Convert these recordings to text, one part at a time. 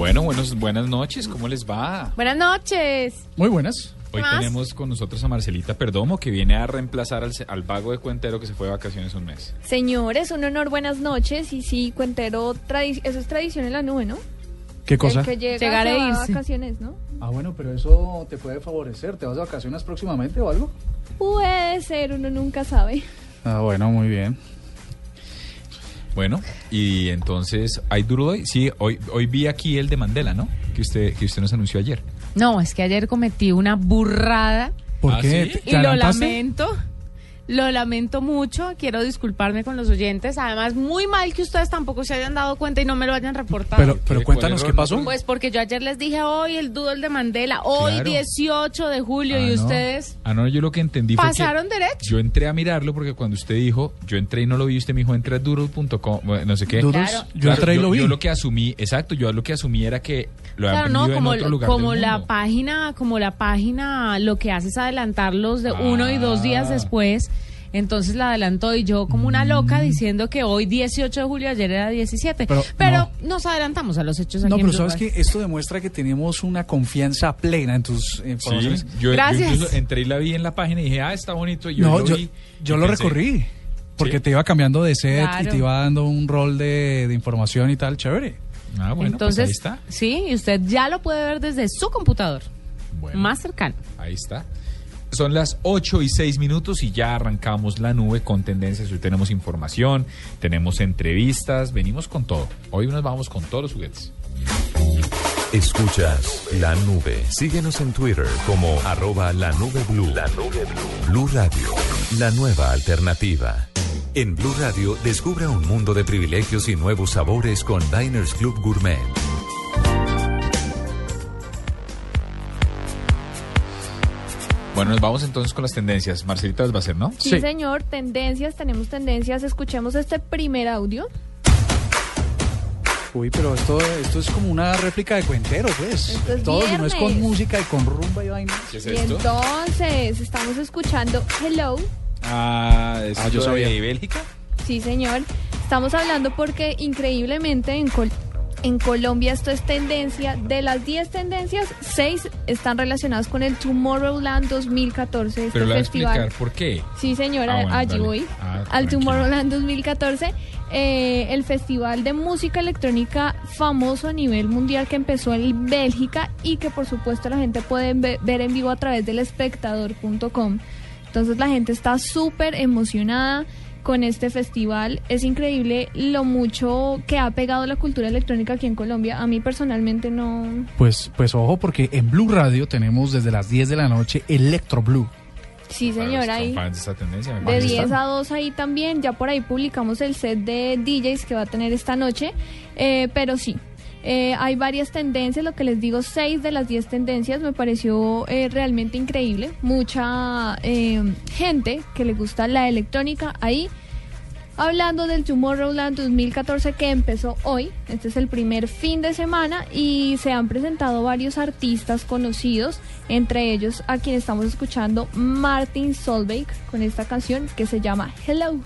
Bueno, buenos, buenas noches, ¿cómo les va? Buenas noches. Muy buenas. Hoy más? tenemos con nosotros a Marcelita Perdomo, que viene a reemplazar al, al vago de Cuentero que se fue de vacaciones un mes. Señores, un honor, buenas noches. Y sí, Cuentero, eso es tradición en la nube, ¿no? ¿Qué cosa? El que llega Llegar e de irse. vacaciones, ¿no? Ah, bueno, pero eso te puede favorecer. ¿Te vas de vacaciones próximamente o algo? Puede ser, uno nunca sabe. Ah, bueno, muy bien. Bueno, y entonces, ¿hay duro hoy? Sí, hoy, hoy vi aquí el de Mandela, ¿no? Que usted, que usted nos anunció ayer. No, es que ayer cometí una burrada ¿Por ¿Ah, qué? y lo lamento. Lo lamento mucho, quiero disculparme con los oyentes. Además, muy mal que ustedes tampoco se hayan dado cuenta y no me lo hayan reportado. Pero, pero cuéntanos ¿Cuál qué pasó. pues porque yo ayer les dije hoy el doodle de Mandela, hoy Claro. 18 de julio Ah, y no. ustedes Ah, no, yo lo que entendí fue que pasaron derecho. yo entré a mirarlo porque cuando usted dijo, yo entré y no lo vi, usted me dijo, entré a doodle.com, bueno, no sé qué. Claro. yo Claro, entré y lo vi. Yo lo que asumí, exacto, yo lo que asumí era que lo Claro, no, como, en otro lugar como del la página, como la página lo que hace es adelantarlos de Ah. uno y dos días después. Entonces la adelantó y yo como una Mm. loca diciendo que hoy 18 de julio, ayer era 17. Pero, Pero, nos adelantamos a los hechos aquí No, pero sabes que esto demuestra que tenemos una confianza plena en tus informaciones. yo, yo Gracias. incluso entré y la vi en la página y dije, ah, está bonito. Y yo no, lo yo, vi yo y lo pensé, recorrí. Porque ¿Sí? te iba cambiando de set y te iba dando un rol de, de información y tal, chévere. Ah, bueno, Entonces, pues ahí está. sí, y usted ya lo puede ver desde su computador, Bueno, más cercano. Ahí está. Son las 8 y 6 minutos y ya arrancamos la nube con tendencias. Hoy tenemos información, tenemos entrevistas, venimos con todo. Hoy nos vamos con todos los juguetes. Escuchas La Nube. Síguenos en Twitter como arroba la nube blue. La nube blue. Blue Radio, la nueva alternativa. En Blue Radio, descubra un mundo de privilegios y nuevos sabores con Diners Club Gourmet. Bueno, nos vamos entonces con las tendencias. Marcelita las va a hacer, ¿no? Sí, Sí. señor, tendencias, tenemos tendencias. Escuchemos este primer audio. Uy, pero esto, esto es como una réplica de cuentero, pues. Esto es Todo, si no es con música y con rumba y vaina. ¿Qué es Y entonces, estamos escuchando Hello. Ah, ¿es Ah, yo sabía. de Bélgica? Sí, señor. Estamos hablando porque increíblemente en, Col- en Colombia esto es tendencia. De las 10 tendencias, 6 están relacionadas con el Tomorrowland 2014. Este Pero le voy a festival. explicar por qué. Sí, señora, Ah, bueno, allí dale. voy. Ah, Al tranquilo. Tomorrowland 2014, eh, el festival de música electrónica famoso a nivel mundial que empezó en Bélgica y que por supuesto la gente puede ve- ver en vivo a través del espectador.com. Entonces la gente está súper emocionada con este festival. Es increíble lo mucho que ha pegado la cultura electrónica aquí en Colombia. A mí personalmente no... Pues, pues ojo, porque en Blue Radio tenemos desde las 10 de la noche Electro Blue. Sí, señora, ahí... de esta tendencia, me De parece. 10 a 2 ahí también, ya por ahí publicamos el set de DJs que va a tener esta noche, eh, pero sí, eh, hay varias tendencias, lo que les digo, 6 de las 10 tendencias me pareció eh, realmente increíble, mucha eh, gente que le gusta la electrónica ahí. Hablando del Tomorrowland 2014 que empezó hoy, este es el primer fin de semana y se han presentado varios artistas conocidos, entre ellos a quien estamos escuchando Martin Solveig con esta canción que se llama Hello.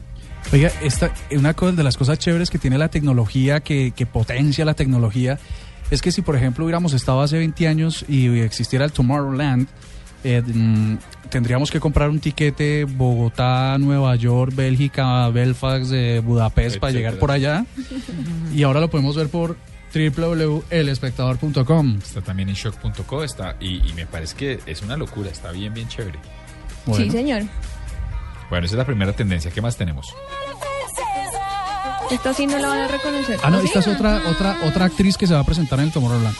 Oiga, esta, una de las cosas chéveres que tiene la tecnología, que, que potencia la tecnología, es que si por ejemplo hubiéramos estado hace 20 años y existiera el Tomorrowland, eh, mm, tendríamos que comprar un tiquete Bogotá, Nueva York, Bélgica, Belfast, eh, Budapest para Etcétera. llegar por allá. y ahora lo podemos ver por www.elespectador.com. Está también en shock.co está, y, y me parece que es una locura, está bien, bien chévere. Bueno, Sí, señor. Bueno, esa es la primera tendencia. ¿Qué más tenemos? Esta sí no la van a reconocer. Ah, no, esta es otra, otra, otra actriz que se va a presentar en el Tomorrowland.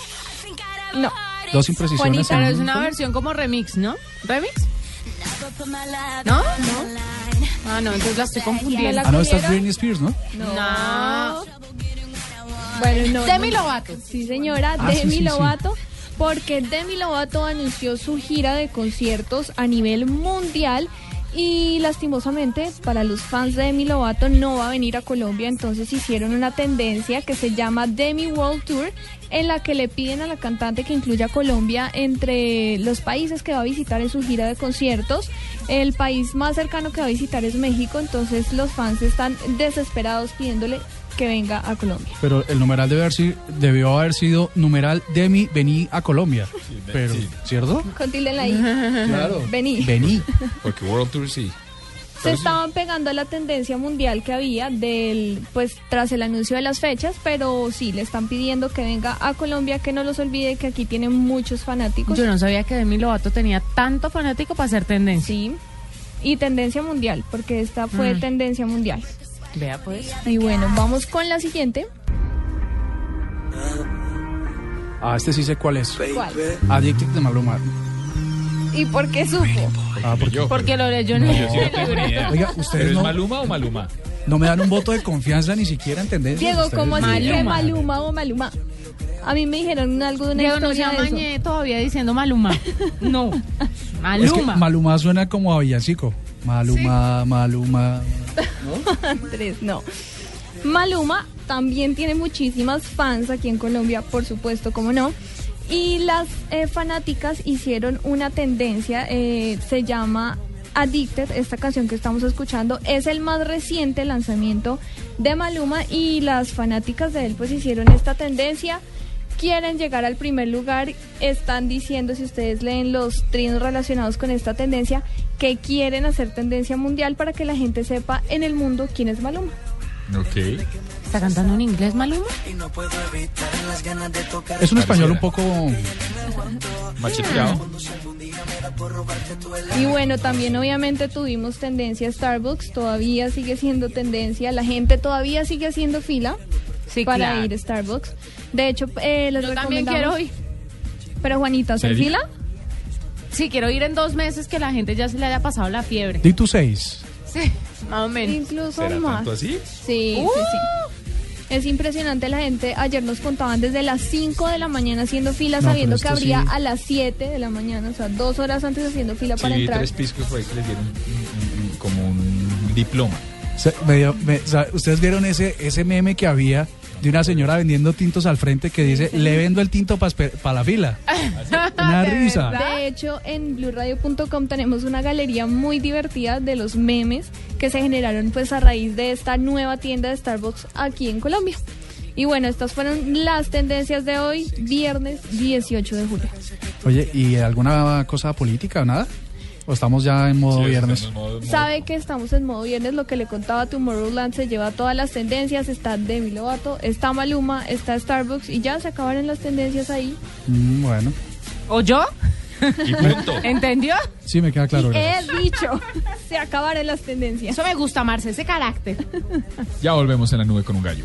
No. Dos imprecisiones. Juanita, Pero es un una versión como remix, ¿no? ¿Remix? ¿No? No. Ah, no, entonces la estoy confundiendo. Ah, no, esta es Britney Spears, ¿no? No. Bueno, no. Demi. Lovato. Sí, señora, Ah, Demi sí, sí. Lovato. porque Demi Lovato anunció su gira de conciertos a nivel mundial y lastimosamente para los fans de Demi Lovato no va a venir a Colombia, entonces hicieron una tendencia que se llama Demi World Tour en la que le piden a la cantante que incluya Colombia entre los países que va a visitar en su gira de conciertos. El país más cercano que va a visitar es México, entonces los fans están desesperados pidiéndole que venga a Colombia. Pero el numeral debe haber si- debió haber sido numeral Demi, vení a Colombia. Pero, sí. ¿cierto? Con tilde en la I. Claro. Vení. Vení. Porque World Tour sí. Se estaban pegando a la tendencia mundial que había del, pues, tras el anuncio de las fechas, pero sí, le están pidiendo que venga a Colombia, que no los olvide que aquí tienen muchos fanáticos. Yo no sabía que Demi Lovato tenía tanto fanático para hacer tendencia. Sí. Y tendencia mundial, porque esta fue Mm. tendencia mundial. Vea pues. Y bueno, vamos con la siguiente. Ah, este sí sé cuál es. ¿Cuál? Addicted de Maluma. ¿Y por qué supo? Ah, porque yo, Porque lo leyó en No, el no. Oiga, ¿Pero ustedes es no, Maluma o Maluma? no me dan un voto de confianza ni siquiera en tendencias. Diego, ustedes. ¿cómo así que Maluma. Maluma o Maluma? A mí me dijeron algo de una Diego no se historia de eso. amañe todavía diciendo Maluma. No. Es que Maluma. Maluma suena como a villancico. Maluma, Maluma. Tres, no. Maluma también tiene muchísimas fans aquí en Colombia, por supuesto, como no. Y las eh, fanáticas hicieron una tendencia, eh, se llama Addicted, esta canción que estamos escuchando, es el más reciente lanzamiento de Maluma y las fanáticas de él pues hicieron esta tendencia. Quieren llegar al primer lugar, están diciendo, si ustedes leen los trinos relacionados con esta tendencia, que quieren hacer tendencia mundial para que la gente sepa en el mundo quién es Maluma. Ok. ¿Está cantando en inglés Maluma? Es un español un poco. Macheteado. Y bueno, también obviamente tuvimos tendencia Starbucks, todavía sigue siendo tendencia, la gente todavía sigue haciendo fila Sí, para claro. ir a Starbucks. De hecho, eh, les Yo también quiero ir. Pero Juanita, ¿hacer ¿Serio? fila? Sí, quiero ir en dos meses que la gente ya se le haya pasado la fiebre. Di tu seis. Sí, más o menos. Incluso ¿Será más. tanto así? Sí, Uh. sí, sí. Es impresionante la gente. Ayer nos contaban desde las 5 de la mañana haciendo fila, No, sabiendo que esto abría sí. a las 7 de la mañana, o sea, dos horas antes haciendo fila Sí, para entrar. tres piscos ahí que les dieron como un diploma. Se- me dio- me- sa- Ustedes vieron ese, ese meme que había de una señora vendiendo tintos al frente que dice: Le vendo el tinto para la fila. Una ¿De risa. verdad? De hecho, en blueradio.com tenemos una galería muy divertida de los memes que se generaron pues a raíz de esta nueva tienda de Starbucks aquí en Colombia. Y bueno, estas fueron las tendencias de hoy, viernes 18 de julio. Oye, ¿y alguna cosa política o nada? ¿O estamos ya en modo Sí, viernes? estamos en modo- modo- Sabe que estamos en modo viernes, lo que le contaba Tomorrowland se lleva todas las tendencias, está Demi Lovato, está Maluma, está Starbucks y ya se acabaron las tendencias ahí. Mm, bueno, ¿O yo? Y punto. ¿Entendió? sí me queda claro. He dicho, se acabaron las tendencias. Eso me gusta, Marce, ese carácter. Ya volvemos en la nube con un gallo.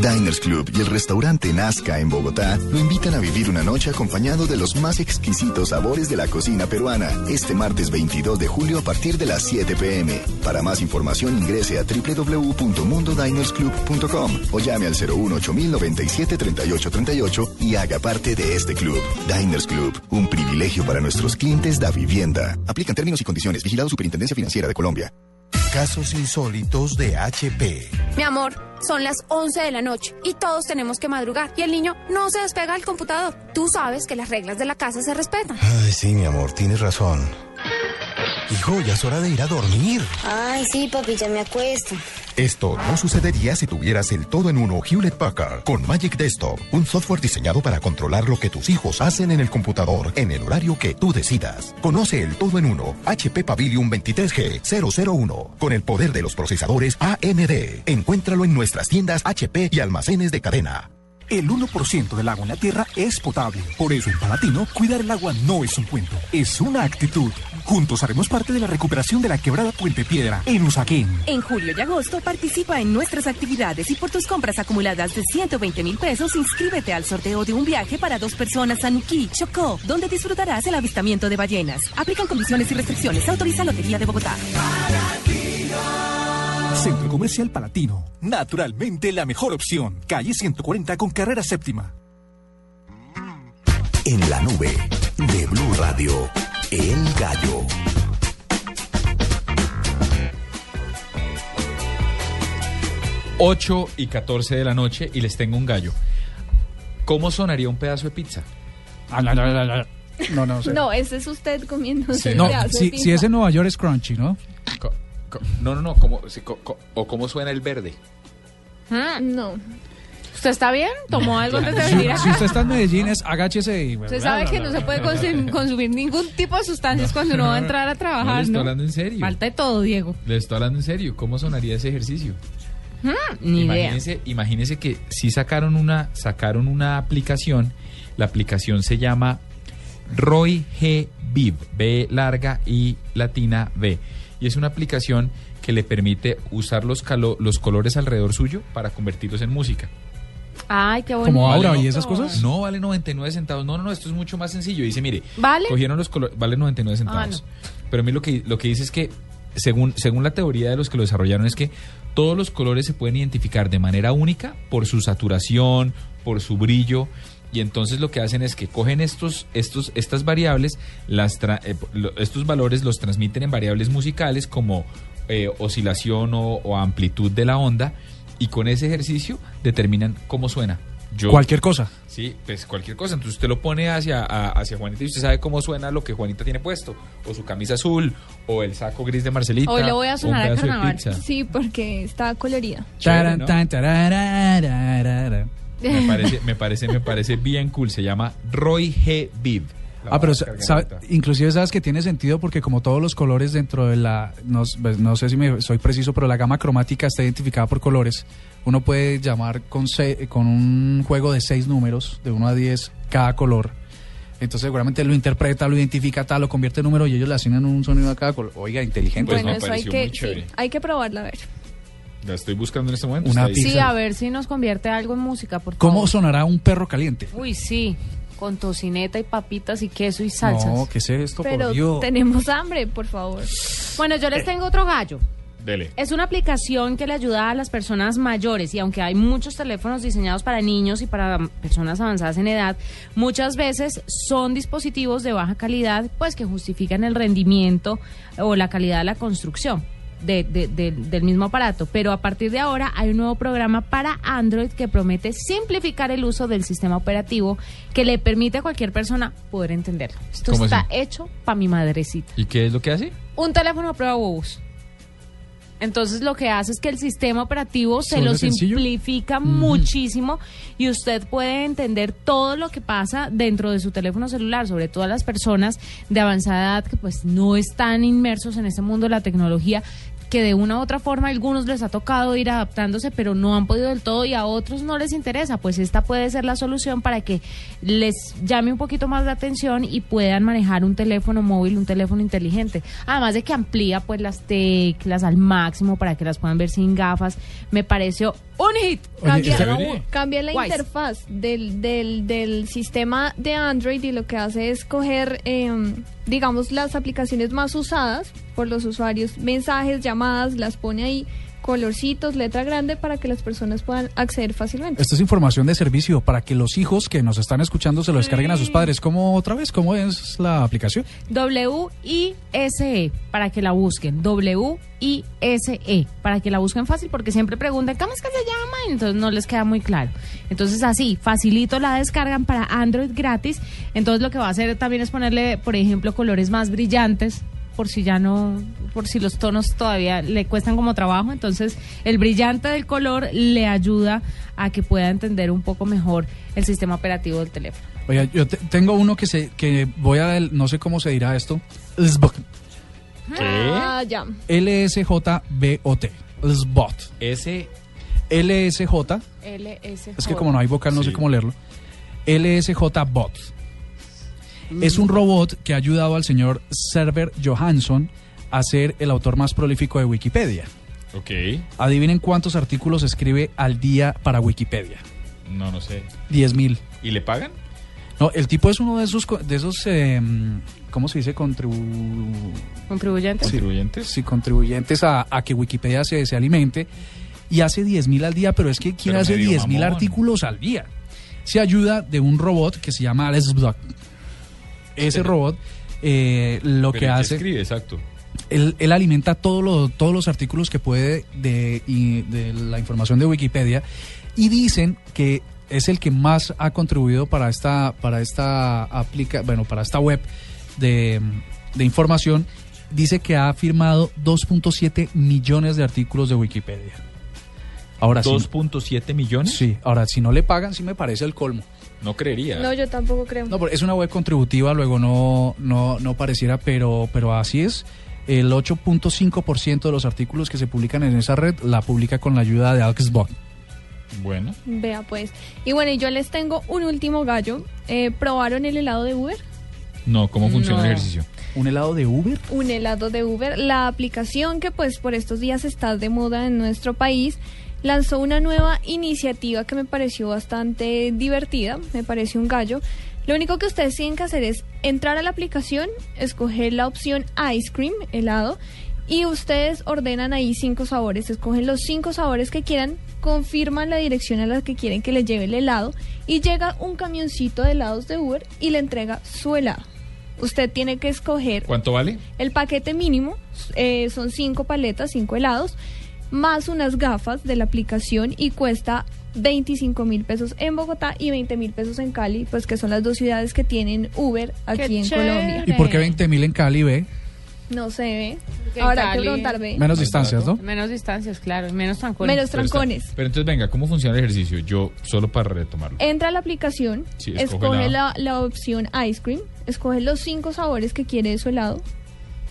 Diners Club y el restaurante Nazca en Bogotá lo invitan a vivir una noche acompañado de los más exquisitos sabores de la cocina peruana este martes 22 de julio a partir de las 7 pm. Para más información ingrese a www.mundodinersclub.com o llame al 018-097-3838 y haga parte de este club. Diners Club, un privilegio para nuestros clientes da vivienda. Aplican términos y condiciones. Vigilado Superintendencia Financiera de Colombia. Casos insólitos de HP. Mi amor, son las 11 de la noche y todos tenemos que madrugar y el niño no se despega del computador. Tú sabes que las reglas de la casa se respetan. Ay, sí, mi amor, tienes razón. Hijo, ya es hora de ir a dormir. Ay, sí, papi, ya me acuesto. Esto no sucedería si tuvieras el todo en uno Hewlett Packard con Magic Desktop, un software diseñado para controlar lo que tus hijos hacen en el computador en el horario que tú decidas. Conoce el todo en uno HP Pavilion 23G001 con el poder de los procesadores AMD. Encuéntralo en nuestras tiendas HP y almacenes de cadena. El 1% del agua en la Tierra es potable. Por eso en Palatino, cuidar el agua no es un cuento, es una actitud. Juntos haremos parte de la recuperación de la quebrada Puente Piedra en Usaquén. En julio y agosto participa en nuestras actividades y por tus compras acumuladas de 120 mil pesos, inscríbete al sorteo de un viaje para dos personas a Nuquí, Chocó, donde disfrutarás el avistamiento de ballenas. Aplican condiciones y restricciones. Autoriza Lotería de Bogotá. Centro Comercial Palatino. Naturalmente la mejor opción. Calle 140 con carrera séptima. En la nube de Blue Radio, El Gallo. Ocho y 14 de la noche y les tengo un gallo. ¿Cómo sonaría un pedazo de pizza? Ah, no, no, no, no. No, no, sé. No, ese es usted comiendo Sí. No, si, es en Nueva York es crunchy, ¿no? Co- No, no, no. ¿cómo, sí, co- co- ¿O cómo suena el verde? No. ¿Usted está bien? ¿Tomó algo antes de Si, venir si acá? usted está en Medellín, es agáchese y... Usted sabe que no se puede consum- consumir ningún tipo de sustancias cuando uno va a entrar a No, trabajar, le estoy ¿no? hablando en serio. Falta de todo, Diego. Le estoy hablando en serio. ¿Cómo sonaría ese ejercicio? Hmm, ni idea. Imagínense, imagínense que sí sacaron una, sacaron una aplicación. La aplicación se llama Roy G Viv, B larga y latina B. Y es una aplicación que le permite usar los, calo- los colores alrededor suyo para convertirlos en música. Ay, qué bonito. Como aura y esas cosas. No vale 99 centavos. No, no, no, esto es mucho más sencillo. Dice, mire, ¿Vale? cogieron los colores, vale 99 centavos. Ah, Pero a mí lo que, lo que dice es que, según, según la teoría de los que lo desarrollaron, es que todos los colores se pueden identificar de manera única por su saturación, por su brillo. Y entonces lo que hacen es que cogen estos, estos, estas variables, las tra- eh, lo- estos valores los transmiten en variables musicales como eh, oscilación o, o amplitud de la onda y con ese ejercicio determinan cómo suena. Yo, Cualquier cosa. Sí, pues cualquier cosa. Entonces usted lo pone hacia, a- hacia Juanita y usted sabe cómo suena lo que Juanita tiene puesto. O su camisa azul, o el saco gris de Marcelita. Hoy le voy a sonar a carnaval. Sí, porque está colorida. Chévere, Taran, ¿no? Me parece, me parece, me parece bien cool. Se llama Roy G. Viv. La Ah, pero sabe- inclusive sabes que tiene sentido porque como todos los colores dentro de la, no, pues, no sé si me soy preciso, pero la gama cromática está identificada por colores. Uno puede llamar con, se- con un juego de seis números, de 1 a 10, cada color. Entonces seguramente lo interpreta, lo identifica, tal, lo convierte en número y ellos le asignan un sonido a cada color. Oiga, inteligente. Pues bueno, eso hay que, muy sí, hay que probarla a ver. La estoy buscando en este momento. Una pizza. Sí, a ver si nos convierte algo en música, por favor. ¿Cómo sonará un perro caliente? Uy, sí. Con tocineta y papitas y queso y salsas. No, ¿qué es esto, Pero por Dios? tenemos hambre, por favor. Bueno, yo les tengo otro gallo. Dele. Es una aplicación que le ayuda a las personas mayores y aunque hay muchos teléfonos diseñados para niños y para personas avanzadas en edad, muchas veces son dispositivos de baja calidad, pues que justifican el rendimiento o la calidad de la construcción. De- de- de- del mismo aparato, pero a partir de ahora hay un nuevo programa para Android que promete simplificar el uso del sistema operativo que le permite a cualquier persona poder entenderlo. Esto ¿Cómo está así? hecho para mi madrecita. ¿Y qué es lo que hace? Un teléfono a prueba bobos. Entonces lo que hace es que el sistema operativo se ¿Se lo sencillo? simplifica muchísimo y usted puede entender todo lo que pasa dentro de su teléfono celular, sobre todo a las personas de avanzada edad que pues no están inmersos en este mundo de la tecnología que de una u otra forma a algunos les ha tocado ir adaptándose, pero no han podido del todo y a otros no les interesa. Pues esta puede ser la solución para que les llame un poquito más la atención y puedan manejar un teléfono móvil, un teléfono inteligente. Además de que amplía pues las teclas al máximo para que las puedan ver sin gafas. Me pareció un hit. Cambia, la Wise. interfaz del, del, del sistema de Android y lo que hace es coger, em, digamos, las aplicaciones más usadas por los usuarios, mensajes, llamadas, las pone ahí, colorcitos, letra grande para que las personas puedan acceder fácilmente. Esto es información de servicio para que los hijos que nos están escuchando se lo descarguen a sus padres. ¿Cómo otra vez? ¿Cómo es la aplicación? W-I-S-E, para que la busquen. W-I-S-E, E, para que la busquen fácil, porque siempre preguntan, ¿cómo es que se llama? Y Entonces no les queda muy claro. Entonces así, facilito la descargan para Android gratis. Entonces lo que va a hacer también es ponerle, por ejemplo, colores más brillantes por si ya no, por si los tonos todavía le cuestan como trabajo, entonces el brillante del color le ayuda a que pueda entender un poco mejor el sistema operativo del teléfono. Oiga, yo te- tengo uno que se que voy a no sé cómo se dirá esto. Lsbot. Ah, ya. LSJBOT. Lsbot. Ese LSJ. LS Es que como no hay vocal no sé cómo leerlo. LSJ bot. Es un robot que ha ayudado al señor Server Johansson a ser el autor más prolífico de Wikipedia. Ok. Adivinen cuántos artículos escribe al día para Wikipedia. No, no sé. 10.000. ¿Y le pagan? No, el tipo es uno de esos, de esos eh, ¿cómo se dice? Contribu... ¿Contribuyentes? Sí, ¿Contribuyentes? Sí, contribuyentes a, a que Wikipedia se, se alimente. Y hace 10.000 al día, pero es que ¿quién Pero hace medio 10.000 mamón. artículos al día? Se ayuda de un robot que se llama AlexBlock. Ese robot eh, lo Pero que ¿y qué hace... escribe, exacto. Él, él alimenta todo lo- todos los artículos que puede de, y de la información de Wikipedia y dicen que es el que más ha contribuido para esta para esta aplica bueno para esta web de, de información. Dice que ha firmado 2.7 millones de artículos de Wikipedia. Ahora sí 2.7 millones. sí ahora si no le pagan sí me parece el colmo No creería. No, yo tampoco creo. no, porque es una web contributiva, luego no, no, no pareciera, pero, pero así es. El 8.5% de los artículos que se publican en esa red la publica con la ayuda de Alexbot. Bueno. Vea pues. Y bueno, y yo les tengo un último gallo. Eh, ¿Probaron el helado de Uber? No, ¿cómo funciona No. el ejercicio? ¿Un helado de Uber? Un helado de Uber. La aplicación que pues por estos días está de moda en nuestro país lanzó una nueva iniciativa que me pareció bastante divertida. Me pareció un gallo. Lo único que ustedes tienen que hacer es entrar a la aplicación, escoger la opción ice cream, helado, y ustedes ordenan ahí cinco sabores, escogen los cinco sabores que quieran, confirman la dirección a la que quieren que les lleve el helado y llega un camioncito de helados de Uber y le entrega su helado. Usted tiene que escoger ¿Cuánto vale? el paquete mínimo, eh, son cinco paletas, cinco helados, más unas gafas de la aplicación y cuesta 25 mil pesos en Bogotá y 20 mil pesos en Cali, pues que son las dos ciudades que tienen Uber aquí en chévere. Colombia. ¿Y por qué 20 mil en Cali, ve? No se ve. Ahora hay que preguntar, ve. Menos distancias, ¿no? Menos distancias, claro, menos trancones. Menos Pero está- trancones. Pero entonces, venga, ¿cómo funciona el ejercicio? Yo, solo para retomarlo. Entra a la aplicación, Sí, escoge la, la opción ice cream, escoge los cinco sabores que quiere de su helado.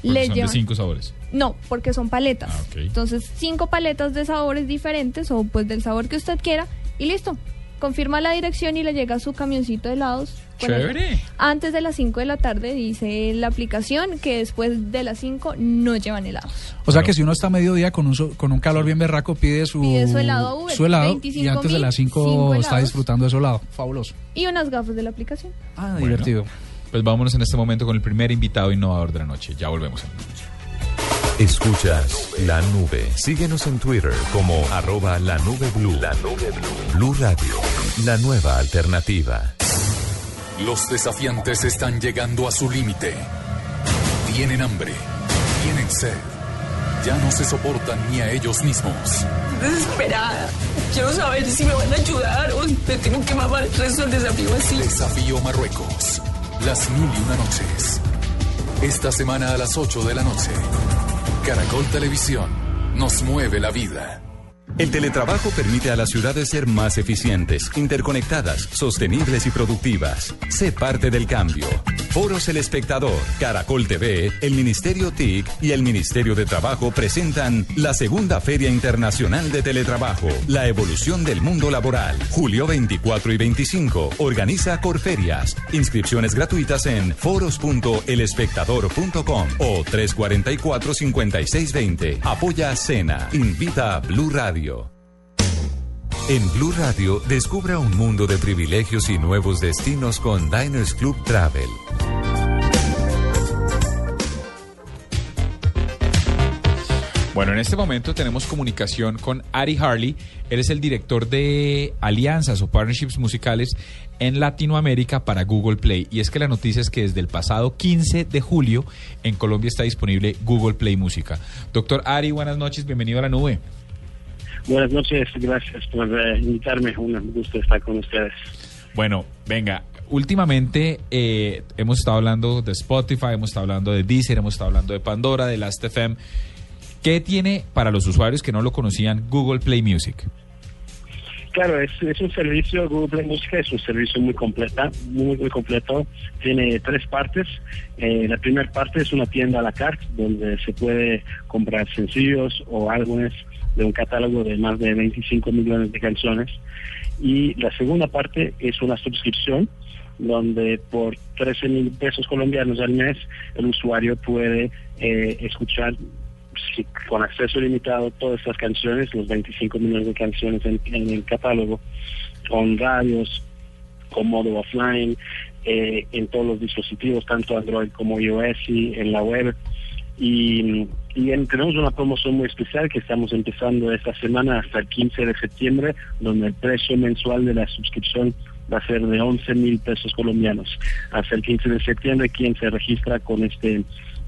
Le son lleva- de cinco sabores. No, porque son paletas. Ah. Entonces, cinco paletas de sabores diferentes o pues del sabor que usted quiera y listo. Confirma la dirección y le llega su camioncito de helados. Chévere. Antes de las 5 de la tarde dice la aplicación que después de las 5 no llevan helados. O sea que si uno está a mediodía con un, so- con un calor bien berraco, pide su, Pide su helado Uber, su helado, 25 y antes de las 5 cinco está disfrutando de su helado. Fabuloso. Y unas gafas de la aplicación. Ah, Bueno. divertido. Pues vámonos en este momento con el primer invitado innovador de la noche. Ya volvemos. Escuchas la nube. Síguenos en Twitter como arroba la nube blue. La nube blue. Blue Radio, la nueva alternativa. Los desafiantes están llegando a su límite. Tienen hambre, tienen sed. Ya no se soportan ni a ellos mismos. Desesperada. Quiero saber si me van a ayudar o si me tengo que mamar el resto del desafío así. Desafío Marruecos. Las mil y una noches. Esta semana a las 8 de la noche. Caracol Televisión. Nos mueve la vida. El teletrabajo permite a las ciudades ser más eficientes, interconectadas, sostenibles y productivas. Sé parte del cambio. Foros El Espectador, Caracol TV, el Ministerio TIC y el Ministerio de Trabajo presentan la segunda Feria Internacional de Teletrabajo, la evolución del mundo laboral. Julio 24 y 25. Organiza Corferias. Inscripciones gratuitas en foros.elespectador.com o 344-5620. Apoya Cena. Invita a Blue Radio. En Blue Radio, descubra un mundo de privilegios y nuevos destinos con Diners Club Travel. Bueno, en este momento tenemos comunicación con Ari Harley. Él es el director de alianzas o partnerships musicales en Latinoamérica para Google Play. Y es que la noticia es que desde el pasado 15 de julio en Colombia está disponible Google Play Música. Doctor Ari, buenas noches, bienvenido a la nube. Buenas noches, gracias por eh, invitarme. Un gusto estar con ustedes. Bueno, venga, últimamente eh, hemos estado hablando de Spotify, hemos estado hablando de Deezer, hemos estado hablando de Pandora, de Last.fm. ¿Qué tiene para los usuarios que no lo conocían Google Play Music? Claro, es, es un servicio, Google Play Música es un servicio muy completa, muy, muy completo. Tiene tres partes. Eh, la primera parte es una tienda a la carte donde se puede comprar sencillos o álbumes de un catálogo de más de 25 millones de canciones. Y la segunda parte es una suscripción donde por 13 mil pesos colombianos al mes el usuario puede eh, escuchar con acceso limitado todas estas canciones, los 25 millones de canciones en, en el catálogo, con radios, con modo offline, eh, en todos los dispositivos, tanto Android como iOS y en la web. Y, y en- tenemos una promoción muy especial que estamos empezando esta semana hasta el 15 de septiembre, donde el precio mensual de la suscripción va a ser de 11 mil pesos colombianos. Hasta el 15 de septiembre, quien se registra con este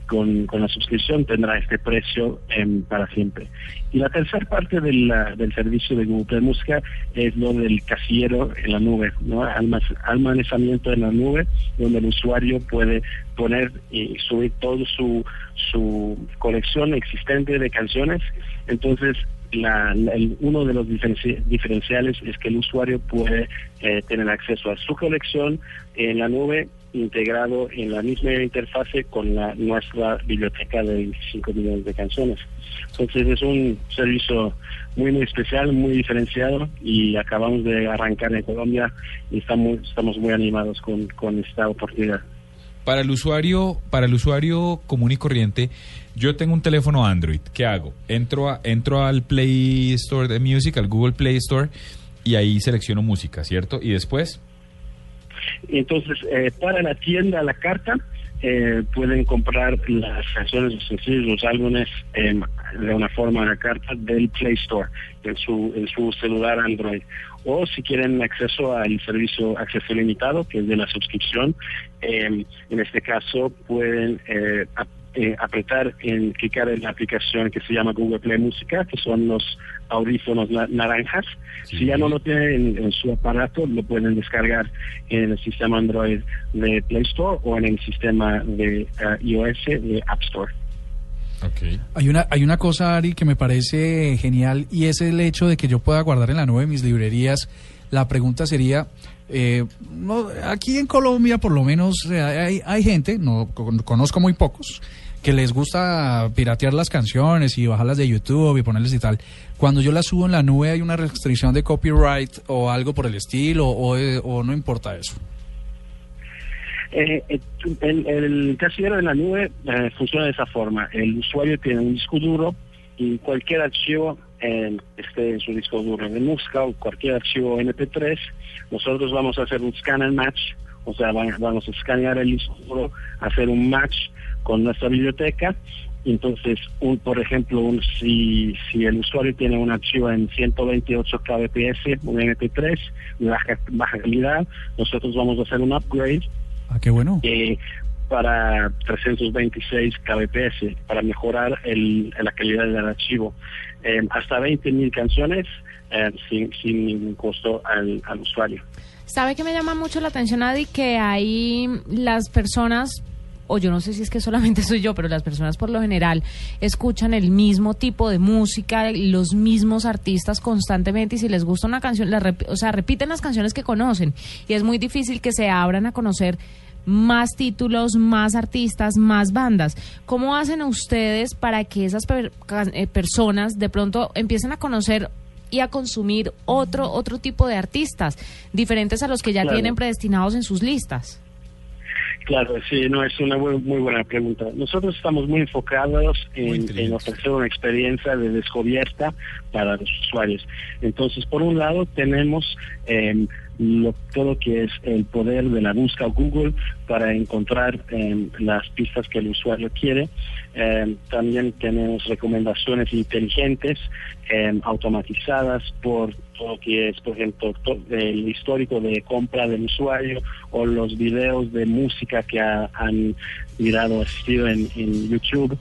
con, con la suscripción tendrá este precio em, para siempre. Y la tercera parte de la- del servicio de Google Play Música es lo del casillero en la nube, ¿no? Almac- almacenamiento en la nube, donde el usuario puede poner y subir toda su, su colección existente de canciones. Entonces, la- la- el- uno de los diferenci- diferenciales es que el usuario puede eh, tener acceso a su colección en la nube integrado en la misma interfase con la, nuestra biblioteca de 25 millones de canciones. Entonces es un servicio muy muy especial, muy diferenciado y acabamos de arrancar en Colombia y estamos, estamos muy animados con, con esta oportunidad. Para el usuario, para el usuario común y corriente, yo tengo un teléfono Android. ¿Qué hago? Entro a, entro al Play Store de Music, al Google Play Store, y ahí selecciono música, ¿cierto? Y después, Entonces, eh, para la tienda la carta, eh, pueden comprar las canciones, los sencillos, los álbumes eh, de una forma a la carta del Play Store, en su, en su celular Android. O si quieren acceso al servicio acceso limitado, que es de la suscripción, eh, en este caso pueden eh, ap- apretar, en clicar en la aplicación que se llama Google Play Música, que son los audífonos na- naranjas. Si ya no lo tienen en, en su aparato, lo pueden descargar en el sistema Android de Play Store o en el sistema de eh, iOS de App Store. Hay una, hay una cosa, Ari, que me parece genial y es el hecho de que yo pueda guardar en la nube mis librerías. La pregunta sería, eh, no, aquí en Colombia por lo menos eh, hay, hay gente, no con- conozco muy pocos, que les gusta piratear las canciones y bajarlas de YouTube y ponerles y tal. Cuando yo las subo en la nube hay una restricción de copyright o algo por el estilo o, no importa eso. Eh, eh, el, el casillero de la nube eh, funciona de esa forma. El usuario tiene un disco duro y cualquier archivo esté en su disco duro de música o cualquier archivo MP3, nosotros vamos a hacer un scan and match, o sea, van- vamos a escanear el disco duro, hacer un match con nuestra biblioteca. Entonces, un, por ejemplo, un- si, si el usuario tiene un archivo en 128 kbps, un MP3, de baja, baja calidad, nosotros vamos a hacer un upgrade Ah, qué bueno. eh, para 326 kbps para mejorar el, la calidad del archivo. Eh, hasta 20.000 canciones eh, sin, sin ningún costo al, al usuario. ¿Sabe que me llama mucho la atención, Adi? Que hay las personas, o yo no sé si es que solamente soy yo, pero las personas por lo general escuchan el mismo tipo de música, los mismos artistas constantemente y si les gusta una canción, la rep- o sea, repiten las canciones que conocen y es muy difícil que se abran a conocer más títulos, más artistas, más bandas. ¿Cómo hacen ustedes para que esas per- eh, personas de pronto empiecen a conocer y a consumir otro otro tipo de artistas diferentes a los que ya Claro. tienen predestinados en sus listas? Claro, sí, no es una bu- muy buena pregunta. Nosotros estamos muy enfocados en, en ofrecer una experiencia de descubierta para los usuarios. Entonces, por un lado, tenemos eh, lo, todo lo que es el poder de la búsqueda Google para encontrar eh, las pistas que el usuario quiere. Eh, también tenemos recomendaciones inteligentes, eh, automatizadas por todo lo que es, por ejemplo, el histórico de compra del usuario o los videos de música que ha- han mirado, asistido en, en YouTube.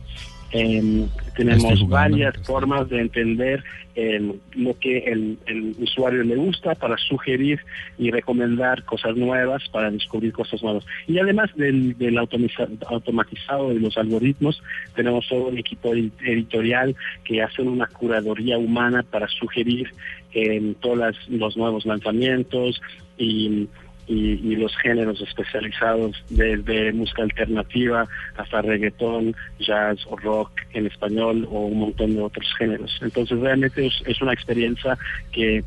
Eh, tenemos jugando varias formas de entender eh, lo que el, el usuario le gusta para sugerir y recomendar cosas nuevas, para descubrir cosas nuevas. Y además del, del automatizado de los algoritmos, tenemos todo un equipo edi- editorial que hace una curaduría humana para sugerir eh, todos las- los nuevos lanzamientos y y, los géneros especializados desde música alternativa hasta reggaetón, jazz o rock en español o un montón de otros géneros. Entonces realmente es, una experiencia que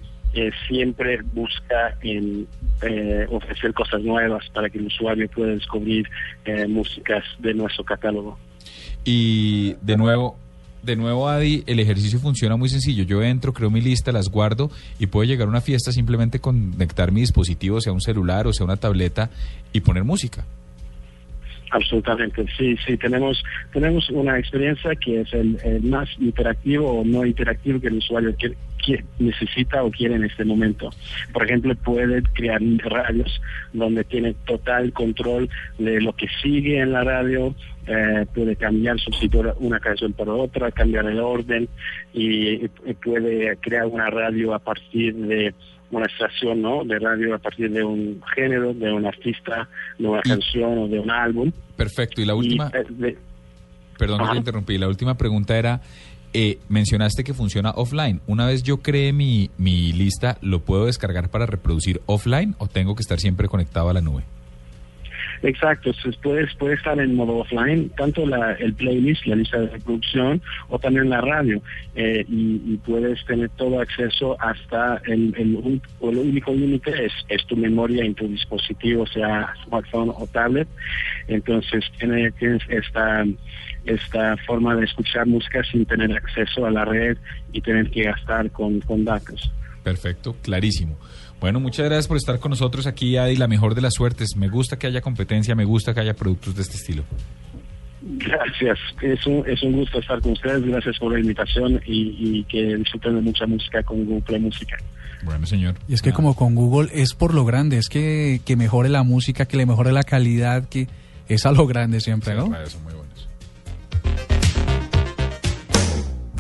siempre busca en eh, ofrecer cosas nuevas para que el usuario pueda descubrir eh, músicas de nuestro catálogo. Y de nuevo, de nuevo, Adi, el ejercicio funciona muy sencillo. Yo entro, creo mi lista, las guardo y puedo llegar a una fiesta simplemente conectar mi dispositivo, sea un celular o sea una tableta, y poner música. Absolutamente, sí, sí, tenemos, tenemos una experiencia que es el, el más interactivo o no interactivo que el usuario quiere, necesita o quiere en este momento. Por ejemplo, puede crear radios donde tiene total control de lo que sigue en la radio, eh, puede cambiar, sustituir una canción por otra, cambiar el orden y, y puede crear una radio a partir de una estación ¿no? de radio a partir de un género, de un artista, de una canción o de un álbum. Perfecto. Y la última, eh, de- perdón Ajá. te interrumpí, la última pregunta era, eh, mencionaste que funciona offline. Una vez yo cree mi, mi lista, ¿lo puedo descargar para reproducir offline o tengo que estar siempre conectado a la nube? Exacto, se puede, estar en modo offline, tanto la, el playlist, la lista de reproducción, o también la radio, eh, y, puedes tener todo acceso hasta el, el, único límite es, tu memoria en tu dispositivo, sea smartphone o tablet. Entonces tiene, tienes esta, esta forma de escuchar música sin tener acceso a la red y tener que gastar con, con datos. Perfecto, clarísimo. Bueno, muchas gracias por estar con nosotros aquí, Adi. La mejor de las suertes. Me gusta que haya competencia, me gusta que haya productos de este estilo. Gracias, es un, es un gusto estar con ustedes, gracias por la invitación y, y que disfruten de mucha música con Google Música. Bueno, señor. Y es que como con Google es por lo grande, es que, que mejore la música, que le mejore la calidad, que es a lo grande siempre, ¿no?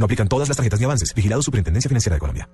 No aplican todas las tarjetas ni avances. Vigilado Superintendencia Financiera de Colombia.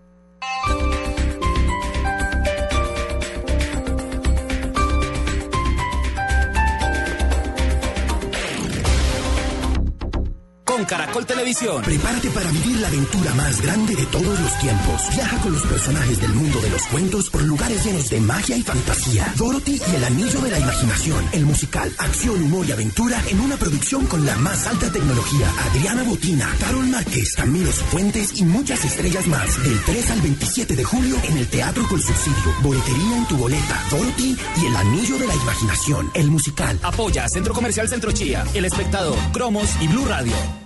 Con Caracol Televisión. Prepárate para vivir la aventura más grande de todos los tiempos. Viaja con los personajes del mundo de los cuentos por lugares llenos de magia y fantasía. Dorothy y el anillo de la imaginación. El musical, acción, humor y aventura en una producción con la más alta tecnología. Adriana Botina, Carol Márquez, Camilo Fuentes y muchas estrellas más. Del 3 al 27 de julio en el Teatro con Subsidio. Boletería en tu boleta. Dorothy y el anillo de la imaginación. El musical. Apoya Centro Comercial Centro Chía, El Espectador, Cromos y Blue Radio.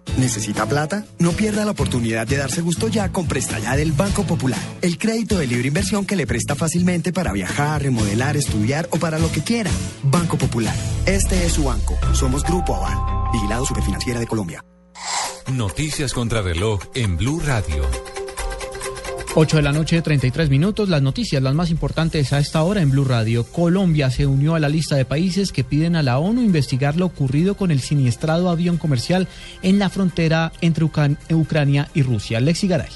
¿Necesita plata? No pierda la oportunidad de darse gusto ya con Presta del Banco Popular. El crédito de libre inversión que le presta fácilmente para viajar, remodelar, estudiar o para lo que quiera. Banco Popular. Este es su banco. Somos Grupo Aval. Vigilado Superfinanciera de Colombia. Noticias contra reloj en Blue Radio. 8 de la noche, 33 minutos. Las noticias, las más importantes a esta hora en Blue Radio. Colombia se unió a la lista de países que piden a la ONU investigar lo ocurrido con el siniestrado avión comercial en la frontera entre Ucran- Ucrania y Rusia. Lexi Garay.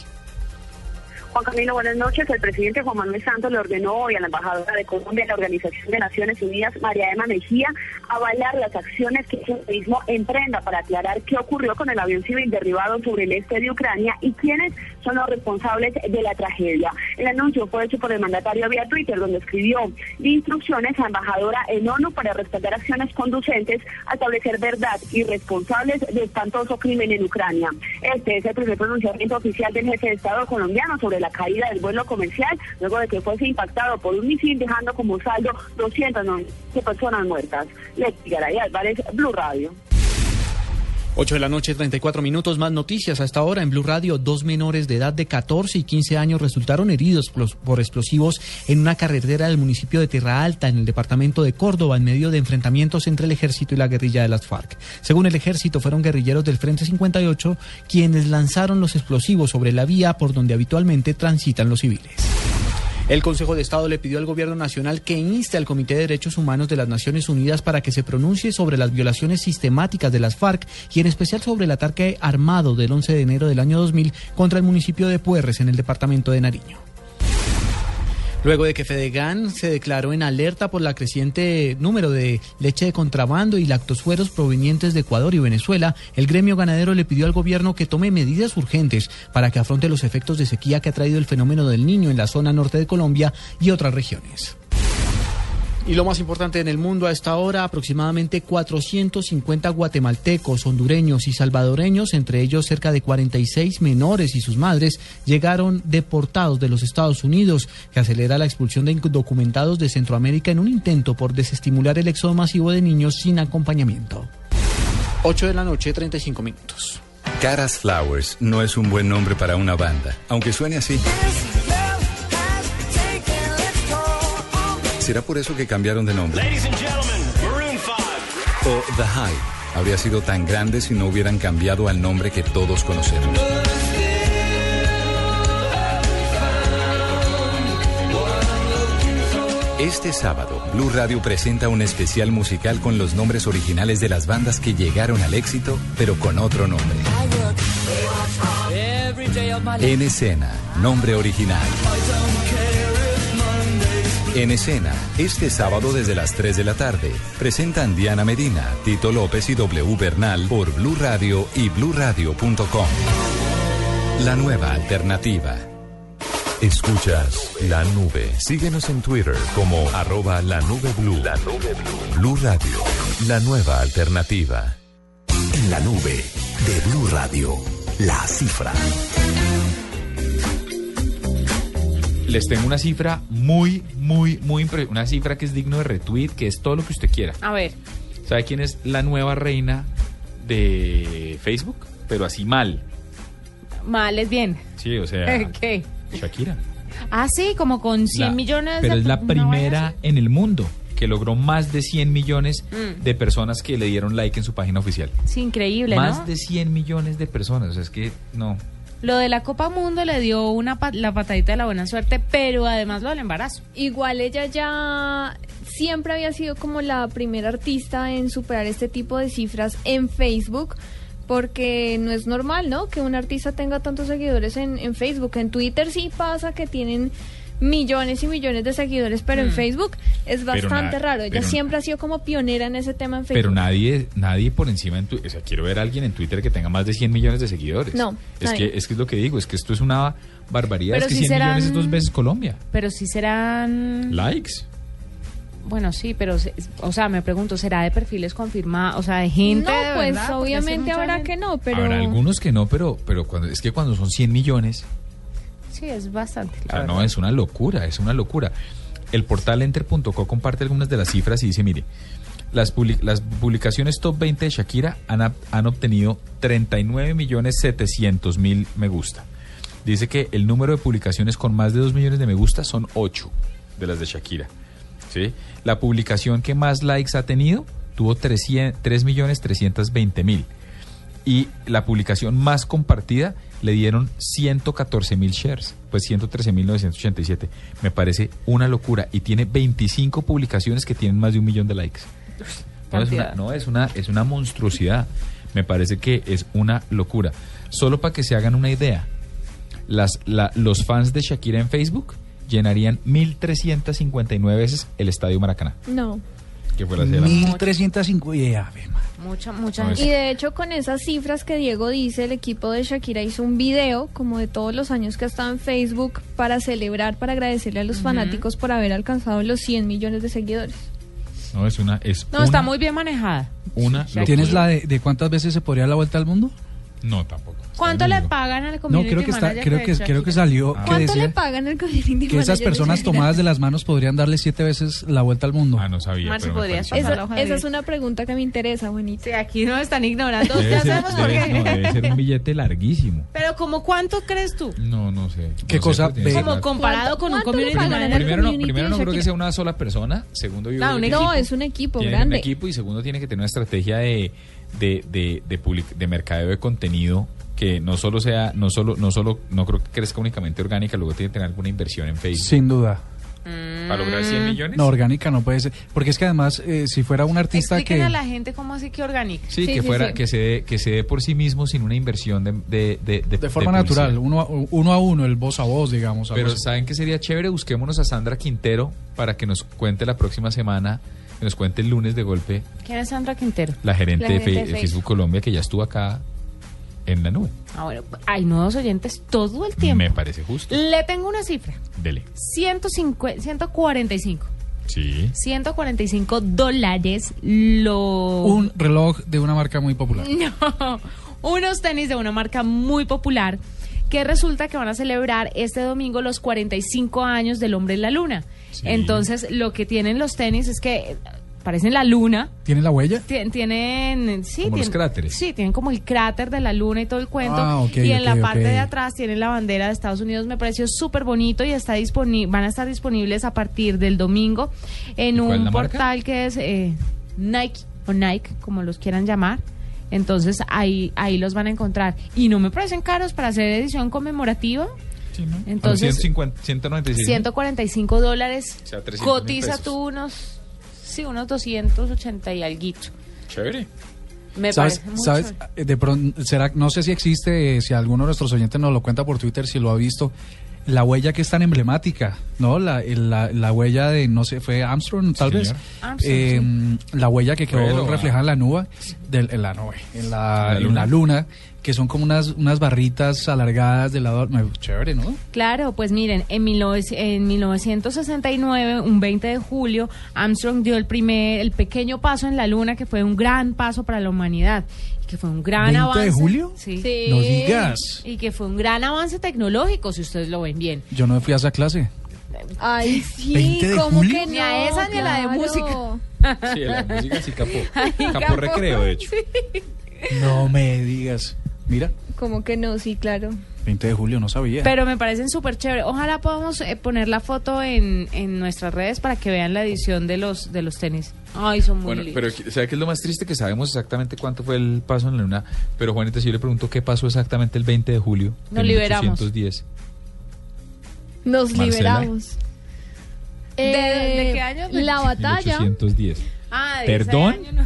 Juan Camilo, buenas noches. El presidente Juan Manuel Santos le ordenó hoy a la embajadora de Colombia en la Organización de Naciones Unidas, María Emma Mejía, avalar las acciones que el mismo emprenda para aclarar qué ocurrió con el avión civil derribado sobre el este de Ucrania y quiénes son los responsables de la tragedia. El anuncio fue hecho por el mandatario vía Twitter, donde escribió instrucciones a embajadora en ONU para respetar acciones conducentes a establecer verdad y responsables de espantoso crimen en Ucrania. Este es el primer pronunciamiento oficial del jefe de Estado colombiano sobre la caída del vuelo comercial, luego de que fuese impactado por un misil, dejando como saldo 290 personas muertas. Leti Garay Álvarez, Blue Radio. 8 de la noche, 34 minutos. Más noticias. Hasta ahora en Blue Radio, dos menores de edad de 14 y 15 años resultaron heridos por explosivos en una carretera del municipio de Tierra Alta, en el departamento de Córdoba, en medio de enfrentamientos entre el ejército y la guerrilla de las FARC. Según el ejército, fueron guerrilleros del Frente 58 quienes lanzaron los explosivos sobre la vía por donde habitualmente transitan los civiles. El Consejo de Estado le pidió al Gobierno Nacional que inste al Comité de Derechos Humanos de las Naciones Unidas para que se pronuncie sobre las violaciones sistemáticas de las FARC y en especial sobre el ataque armado del 11 de enero del año 2000 contra el municipio de Puerres en el departamento de Nariño. Luego de que Fedegan se declaró en alerta por la creciente número de leche de contrabando y lactosueros provenientes de Ecuador y Venezuela, el gremio ganadero le pidió al gobierno que tome medidas urgentes para que afronte los efectos de sequía que ha traído el fenómeno del niño en la zona norte de Colombia y otras regiones. Y lo más importante en el mundo a esta hora, aproximadamente 450 guatemaltecos, hondureños y salvadoreños, entre ellos cerca de 46 menores y sus madres, llegaron deportados de los Estados Unidos, que acelera la expulsión de indocumentados de Centroamérica en un intento por desestimular el éxodo masivo de niños sin acompañamiento. 8 de la noche, 35 minutos. Caras Flowers no es un buen nombre para una banda, aunque suene así. ¿Será por eso que cambiaron de nombre? O The High habría sido tan grande si no hubieran cambiado al nombre que todos conocemos. Este sábado, Blue Radio presenta un especial musical con los nombres originales de las bandas que llegaron al éxito, pero con otro nombre. En escena, nombre original. En escena, este sábado desde las 3 de la tarde, presentan Diana Medina, Tito López y W Bernal por Blue Radio y bluradio.com. La nueva alternativa. Escuchas la nube. Síguenos en Twitter como arroba la nube blue. La nube blue. Blue Radio, la nueva alternativa. En la nube de Blue Radio, la cifra. Les tengo una cifra muy, muy, muy impresionante. Una cifra que es digno de retweet, que es todo lo que usted quiera. A ver. ¿Sabe quién es la nueva reina de Facebook? Pero así mal. Mal es bien. Sí, o sea. ¿Qué? Shakira. Ah, sí, como con 100 millones pero es la primera en el mundo que logró más de 100 millones mm. de personas que le dieron like en su página oficial. Sí, increíble, Más de 100 millones de personas. O sea, es que no. Lo de la Copa Mundo le dio una la patadita de la buena suerte, pero además lo del embarazo. Igual ella ya siempre había sido como la primera artista en superar este tipo de cifras en Facebook porque no es normal, ¿no? Que un artista tenga tantos seguidores en, en Facebook. En Twitter sí pasa que tienen millones y millones de seguidores, pero en mm. Facebook es bastante raro. Ella siempre ha sido como pionera en ese tema en Facebook. Pero nadie, nadie por encima en Twitter, o sea, quiero ver a alguien en Twitter que tenga más de 100 millones de seguidores. No. Es que, es que es lo que digo, es que esto es una barbaridad. es que 100 millones es dos veces Colombia. Pero si serán... Likes. Bueno, sí, pero, o sea, me pregunto, ¿será de perfiles confirmados? O sea, de gente. No, pues obviamente habrá que no, pero. Habrá algunos que no, pero, pero cuando, es que cuando son 100 millones, Sí, es bastante. o sea, no, es una locura, es una locura. El portal enter.co comparte algunas de las cifras y dice, mire, las, las publicaciones top 20 de Shakira han, han obtenido 39 millones 700 mil me gusta. Dice que el número de publicaciones con más de 2 millones de me gusta son 8 de las de Shakira. ¿sí? La publicación que más likes ha tenido tuvo 3 millones 320 mil. Y la publicación más compartida le dieron 114 mil shares, pues 113 mil 987. Me parece una locura y tiene 25 publicaciones que tienen más de un millón de likes. No es, una, no, es una, es una monstruosidad. Me parece que es una locura. Solo para que se hagan una idea, las, la- los fans de Shakira en Facebook llenarían 1.359 veces el Estadio Maracaná, No. Que fue la la- 1350. y, Mucha, mucha. Y de hecho con esas cifras que Diego dice, el equipo de Shakira hizo un video como de todos los años que ha estado en Facebook para celebrar, para agradecerle a los fanáticos por haber alcanzado los 100 millones de seguidores. No, es una... Es No, una, está muy bien manejada. Una ¿Tienes la de, de cuántas veces se podría dar la vuelta al mundo? No, tampoco. ¿Cuánto le pagan al No, community creo que está, manager creo de que creo que salió que ¿Cuánto le pagan al community que esas de personas tomadas de las manos podrían darle siete veces la vuelta al mundo. Ah, no sabía. Marci, ¿podrías pasar Esa, esa es una pregunta que me interesa, Juanita. Sí, aquí no están ignorando. Debe Ya ser, sabemos por qué. no, debe ser un billete larguísimo. Pero como cuánto crees tú? No, no sé. ¿Qué No sé, cosa? pues, que Como comparado con un community manager. Primero, no, primero no creo que sea una sola persona. Segundo, yo No. No, es un equipo tiene grande. un equipo y segundo tiene que tener una estrategia de de, de, de, public- de mercadeo de contenido que no solo sea no solo no solo no creo que crezca únicamente orgánica luego tiene que tener alguna inversión en Facebook Sin duda. para lograr 100 millones No, orgánica no puede ser. Porque es que además, eh, si fuera un artista Expliquen que... a la gente cómo así que orgánica. sí, que fuera que se dé, que se dé por sí mismo sin una inversión de de, de, de- De forma natural, uno a, uno a uno, el voz a voz, digamos. Pero así. ¿saben qué sería chévere? Busquémonos a Sandra Quintero para que nos cuente la próxima semana, que nos cuente el lunes de golpe, ¿Quién es Sandra Quintero? la gerente, La de, gerente de Facebook Colombia, que ya estuvo acá en la nube. Ah, bueno, hay nuevos oyentes todo el tiempo. Me parece justo. Le tengo una cifra. Dele. 150, 145. Sí. 145 dólares lo... Un reloj de una marca muy popular. No, unos tenis de una marca muy popular que resulta que van a celebrar este domingo los 45 años del hombre en la luna. Entonces, lo que tienen los tenis es que parecen la luna. ¿Tiene la huella? Tien- Tienen, sí, Como los tienen- cráteres. Sí, tienen como el cráter de la luna y todo el cuento. Ah, ok, y en la parte de atrás tienen la bandera de Estados Unidos. Me pareció súper bonito y está disponi- van a estar disponibles a partir del domingo en un portal que es eh, Nike o Nike, como los quieran llamar. Entonces ahí, ahí los van a encontrar. Y no me parecen caros para hacer edición conmemorativa. Entonces, 150, 196. 145 dólares. O sea, 300 mil Cotiza tú unos, sí, unos 280 y alguito. Chévere. Me ¿Sabes? parece mucho. ¿Sabes? Eh, De pronto, será, no sé si existe, eh, si alguno de nuestros oyentes nos lo cuenta por Twitter, si lo ha visto, la huella que es tan emblemática, ¿no? La, la, la huella de, no sé, fue Armstrong, tal Sí, vez. Armstrong, Eh, La huella que quedó reflejada en la nube, del, en la nube, en la, ¿En la en luna? la luna, que son como unas, unas barritas alargadas del lado. me- Chévere, ¿no? Claro, pues miren, en, 19 en 1969, un 20 de julio, Armstrong dio el primer, el pequeño paso en la luna, que fue un gran paso para la humanidad. Y que fue un gran 20 de avance. julio? Sí. No digas. Y que fue un gran avance tecnológico, si ustedes lo ven bien. Yo no fui a esa clase. Ay, sí, 20 de ¿cómo julio? que? Ni a esa ni a la de música. Sí, la música sí capó. Ay, Capó capó. recreo, de hecho. No me digas. Mira, ¿Cómo que no? Sí, claro. 20 de julio, no sabía. Pero me parecen súper chévere. Ojalá podamos eh, poner la foto en, en nuestras redes para que vean la edición de los de los tenis. Ay, son muy Bueno, lindos. pero ¿sabe qué es lo más triste? Que sabemos exactamente cuánto fue el paso en la luna. Pero Juanita, si yo le pregunto qué pasó exactamente el 20 de julio Nos de liberamos. 1810. Nos Marcela. liberamos. ¿De- de qué año? La batalla. 1810. Ah, de ese ¿Perdón? año no.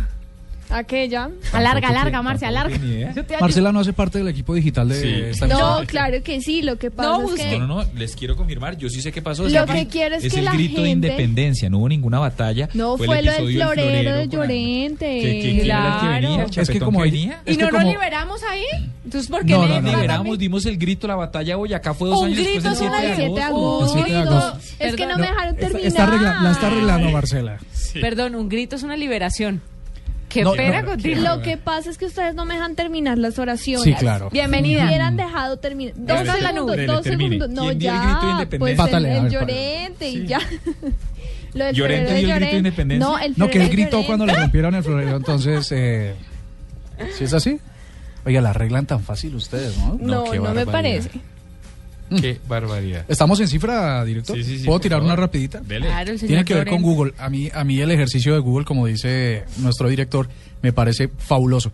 Aquella. Alarga, alarga, Marcia, alarga. Yo te. Marcela no hace parte del equipo digital de Sí. esta No, emisora. claro que sí. Lo que pasa No, es que No, no, no, les quiero confirmar, yo sí sé qué pasó. Lo el que quiero es es que el la grito de gente- independencia, no hubo ninguna batalla. no el fue, lo del episodio florero de con- Llorente. ¿Qué- qué- quién era el que Claro. venía? ¿El Es que chapetón como venía? ¿Y Es que no nos como- liberamos ahí? Entonces, ¿por qué No, me no, no. tratan liberamos, dimos el grito, la batalla Boyacá fue dos Un años después grito del es 7 una de del 7 de agosto. agosto. El 7 de agosto. Es que no Perdón. me dejaron Está, terminar. está arregla- la está arreglando Marcela. Perdón, un grito es una liberación. Qué No, pena no, contigo. Lo que pasa es que ustedes no me dejan terminar las oraciones. Sí, claro. Bienvenida. Si hubieran dejado terminar. Dos segundos, dos segundos. No, ¿Quién dio el ya. grito de pues independencia? el, Pátale, el ver, Llorente y ya. Lo del ¿Llorente de dio el grito de independencia? No, el No, que él gritó Llorente. cuando le rompieron el florero, entonces... Eh, ¿Sí es así? Oiga, la arreglan tan fácil ustedes, ¿no? No, no me parece. Qué barbaridad. ¿Estamos en cifra, director? Sí, sí, sí, ¿Puedo tirar favor. una rapidita? Dele. Claro, Tiene que ver con. Google. A mí, a mí el ejercicio de Google, como dice nuestro director, me parece fabuloso.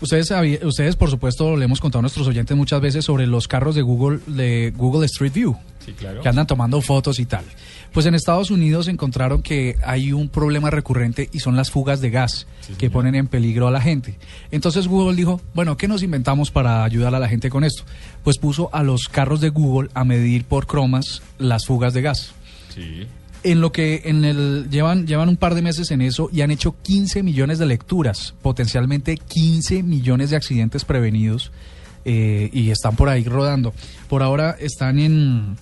Ustedes, ustedes, por supuesto, le hemos contado a nuestros oyentes muchas veces sobre los carros de Google, de Google Street View. Sí, claro. Que andan tomando fotos y tal. Pues en Estados Unidos encontraron que hay un problema recurrente y son las fugas de gas que ponen en peligro a la gente. Entonces Google dijo, bueno, ¿qué nos inventamos para ayudar a la gente con esto? Pues puso a los carros de Google a medir por cromas las fugas de gas. Sí. En lo que en el llevan llevan un par de meses en eso y han hecho 15 millones de lecturas, potencialmente 15 millones de accidentes prevenidos eh, y están por ahí rodando. Por ahora están en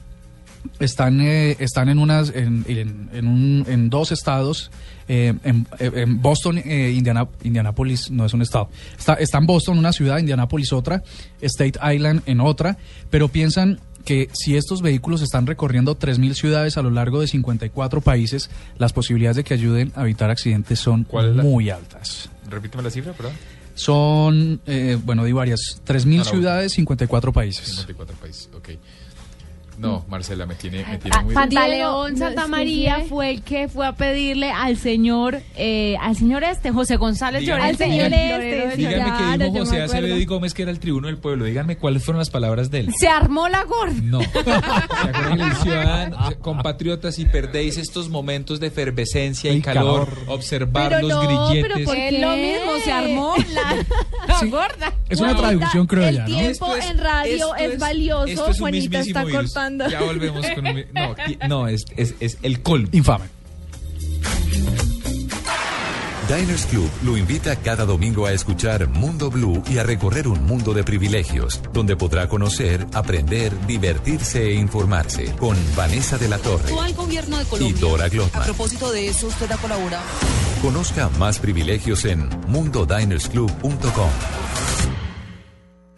están eh, están en unas en, en, en un- en dos estados eh, en, en Boston eh, Indiana, Indianapolis no es un estado está, está en Boston una ciudad Indianapolis otra State Island en otra pero piensan que si estos vehículos están recorriendo 3.000 ciudades a lo largo de 54 países, las posibilidades de que ayuden a evitar accidentes son ¿Cuál es la- muy altas. Repíteme la cifra, perdón. Son, eh, bueno, di varias, 3.000 No, no. ciudades, 54 países. 54 países, ok. No, Marcela, me tiene, me tiene Ah, muy... Pantaleón Diego, Santa no, María sí, fue el que fue a pedirle al señor, eh, al señor este, José González Llorente. Al señor este, Díganme Llorente. que Claro, dijo José. Acevedo y Gómez, que era el tribuno del pueblo. Díganme cuáles fueron las palabras de él. Se armó la gorda. No. ¿Se acuerdan que el ciudadano, compatriotas, y perdéis estos momentos de efervescencia y calor, calor. observar Pero los no, grilletes? pero lo mismo, se armó la, la Sí. gorda. Es una traducción criolla, El ¿no? tiempo Esto es- en radio es, valioso. esto es un Juanita está virus. Ya volvemos con un... No, es, es, es el colmo. Infame. Diners Club lo invita cada domingo a escuchar Mundo Blue y a recorrer un mundo de privilegios, donde podrá conocer, aprender, divertirse e informarse con Vanessa de la Torre al gobierno de y. Dora A Glotman. propósito de eso, usted ha colaborado. Conozca más privilegios en mundodinersclub.com.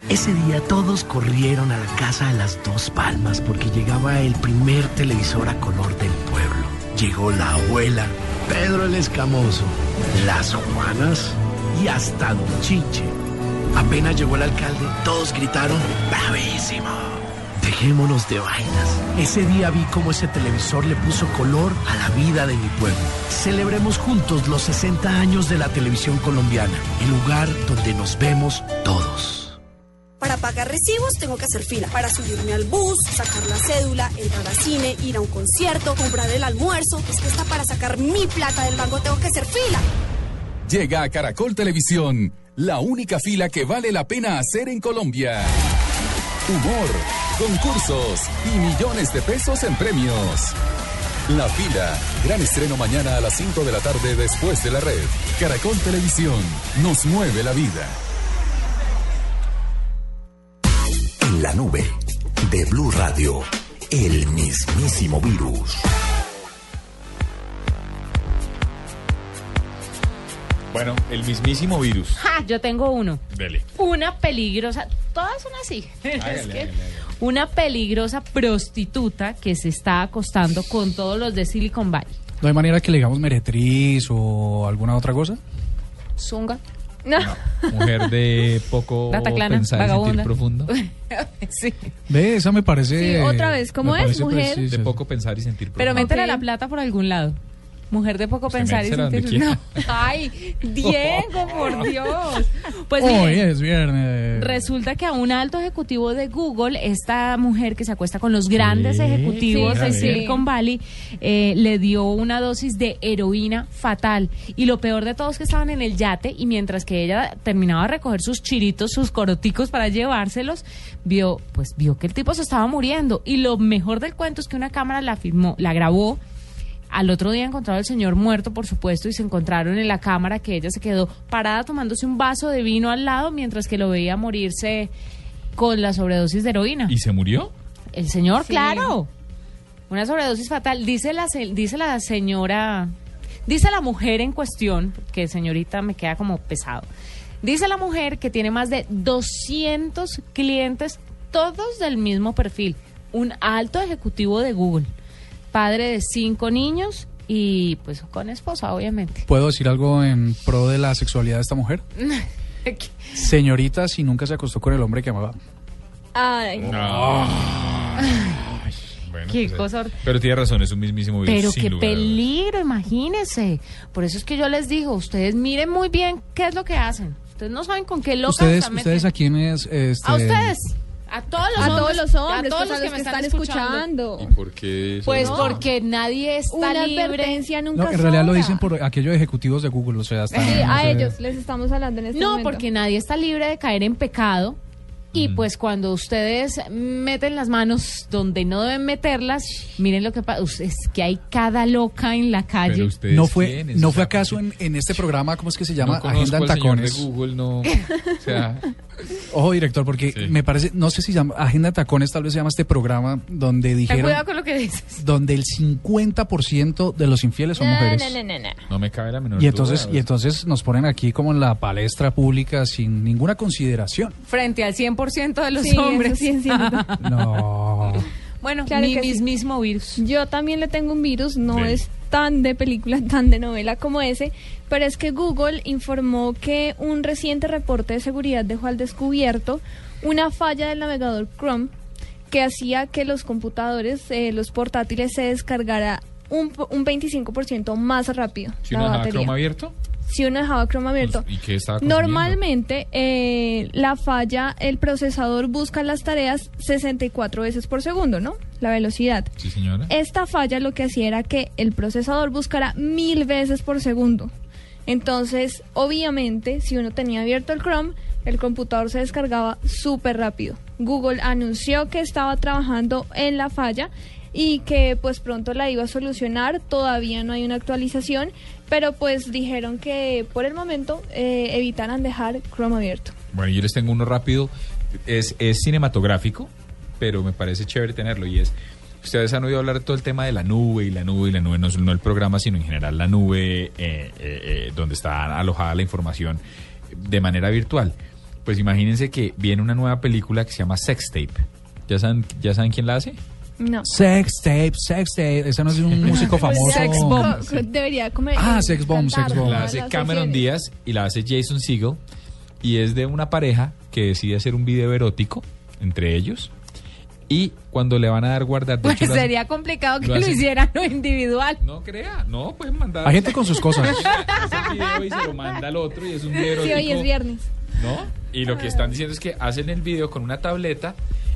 Ese día todos corrieron a la casa de las dos palmas porque llegaba el primer televisor a color del pueblo. Llegó la abuela, Pedro el Escamoso, las Juanas y hasta Don Chiche. Apenas llegó el alcalde, todos gritaron, ¡bravísimo! Dejémonos de vainas. Ese día vi cómo ese televisor le puso color a la vida de mi pueblo. Celebremos juntos los 60 años de la televisión colombiana, el lugar donde nos vemos todos. Pagar recibos tengo que hacer fila. Para subirme al bus, sacar la cédula, entrar al cine, ir a un concierto, comprar el almuerzo. Es que hasta para sacar mi plata del banco tengo que hacer fila. Llega a Caracol Televisión, la única fila que vale la pena hacer en Colombia. Humor, concursos y millones de pesos en premios. La fila, gran estreno mañana a las 5 de la tarde después de la red. Caracol Televisión, nos mueve la vida. La nube de Blue Radio, el mismísimo virus. Bueno, el mismísimo virus. Ja, yo tengo uno. Dele. Una peligrosa, todas son así. Es Hágale, que hágale, una peligrosa prostituta que se está acostando con todos los de Silicon Valley. ¿No hay manera que le digamos meretriz o alguna otra cosa? Zunga. No. Mujer de poco Dataclana, pensar y sentir vagabunda. profundo. sí. Ve, esa me parece... Sí, otra vez, ¿cómo es, mujer? precisa. De poco pensar y sentir Pero profundo. métele Ok. la plata por algún lado. Mujer de poco Usted pensar y sentir. No. Ay, Diego, por Dios. Pues Hoy es viernes. Resulta que a un alto ejecutivo de Google, esta mujer que se acuesta con los grandes Sí, ejecutivos de sí. Silicon Valley, eh, le dio una dosis de heroína fatal. Y lo peor de todo es que estaban en el yate y mientras que ella terminaba de recoger sus chiritos, sus coroticos para llevárselos, vio, pues vio que el tipo se estaba muriendo. Y lo mejor del cuento es que una cámara la filmó, la grabó. Al otro día encontraron al señor muerto, por supuesto, y se encontraron en la cámara que ella se quedó parada tomándose un vaso de vino al lado mientras que lo veía morirse con la sobredosis de heroína. ¿Y se murió? El señor, Sí. claro. Una sobredosis fatal. Dice la, se- dice la señora, dice la mujer en cuestión, que señorita me queda como pesado. Dice la mujer que tiene más de 200 clientes, todos del mismo perfil. Un alto ejecutivo de Google, padre de cinco niños y pues con esposa, obviamente. ¿Puedo decir algo en pro de la sexualidad de esta mujer? Señorita, si nunca se acostó con el hombre que amaba. Ay. Bueno, Qué pues, cosa Pero tiene razón, es un mismísimo virus. Pero sin qué lugar peligro, imagínense. Por eso es que yo les digo, ustedes miren muy bien qué es lo que hacen. Ustedes no saben con qué locas ¿Ustedes, están ustedes a quiénes? Este, A ustedes. A todos los A hombres. todos los hombres, a todos pues, los que me están están escuchando. escuchando. ¿Por qué? Pues No. porque nadie está Una libre. advertencia nunca No, en realidad lo dicen por aquellos ejecutivos de Google, o sea, hasta... Sí, no a sé. ellos les estamos hablando en este No, momento. porque nadie está libre de caer en pecado. Y pues cuando ustedes meten las manos donde no deben meterlas, miren lo que pasa. Es que hay cada loca en la calle. ¿No fue, ¿no fue acaso en, en este programa, cómo es que se llama? No Agenda en señor de Tacones. Google, no. O sea, Ojo, director, porque me parece, no sé si llama Agenda en Tacones, tal vez se llama este programa, donde dijeron, cuidado con lo que dices. donde el 50% de los infieles son mujeres. No, no, no, no. no me cabe la menor Y entonces, duda. y entonces nos ponen aquí como en la palestra pública sin ninguna consideración. Frente al 100% de los Sí, eso hombres. sí es cierto. No. Bueno, Claro mi sí. mismo virus. Yo también le tengo un virus, no Sí. es tan de película, tan de novela como ese, pero es que Google informó que un reciente reporte de seguridad dejó al descubierto una falla del navegador Chrome que hacía que los computadores, eh, los portátiles, se descargara un, po- un 25% más rápido Si. Chrome abierto, Si uno dejaba Chrome abierto. ¿y qué estaba consumiendo? Normalmente eh, la falla, el procesador busca las tareas 64 veces por segundo, ¿no? La velocidad. Sí, señora. Esta falla lo que hacía era que el procesador buscara mil veces por segundo. Entonces, obviamente, si uno tenía abierto el Chrome, el computador se descargaba súper rápido. Google anunció que estaba trabajando en la falla y que pues pronto la iba a solucionar. Todavía no hay una actualización, pero pues dijeron que por el momento eh, evitaran dejar Chrome abierto. Bueno, yo les tengo uno rápido. Es, cinematográfico, pero me parece chévere tenerlo. Y es, ustedes han oído hablar de todo el tema de la nube y la nube y la nube, no, no el programa, sino en general la nube eh, eh, eh, donde está alojada la información de manera virtual. Pues imagínense que viene una nueva película que se llama Sextape. ¿Ya saben, ¿Ya saben quién la hace? No. Sex tape, sex tape. Ese no es un músico famoso. Sex bomb. Debería comer. Ah, Sex Bomb, Sex Bomb. La hace Cameron Díaz y la hace Jason Segel. Y es de una pareja que decide hacer un video erótico entre ellos. Y cuando le van a dar guardar... de Pues hecho, sería complicado que lo hicieran lo individual. No crea, no, pueden mandar... Hay gente con sus cosas. Hace el video y se lo manda al otro y es un video Sí, erótico. hoy es viernes. ¿No? Y lo que están diciendo es que hacen el video con una tableta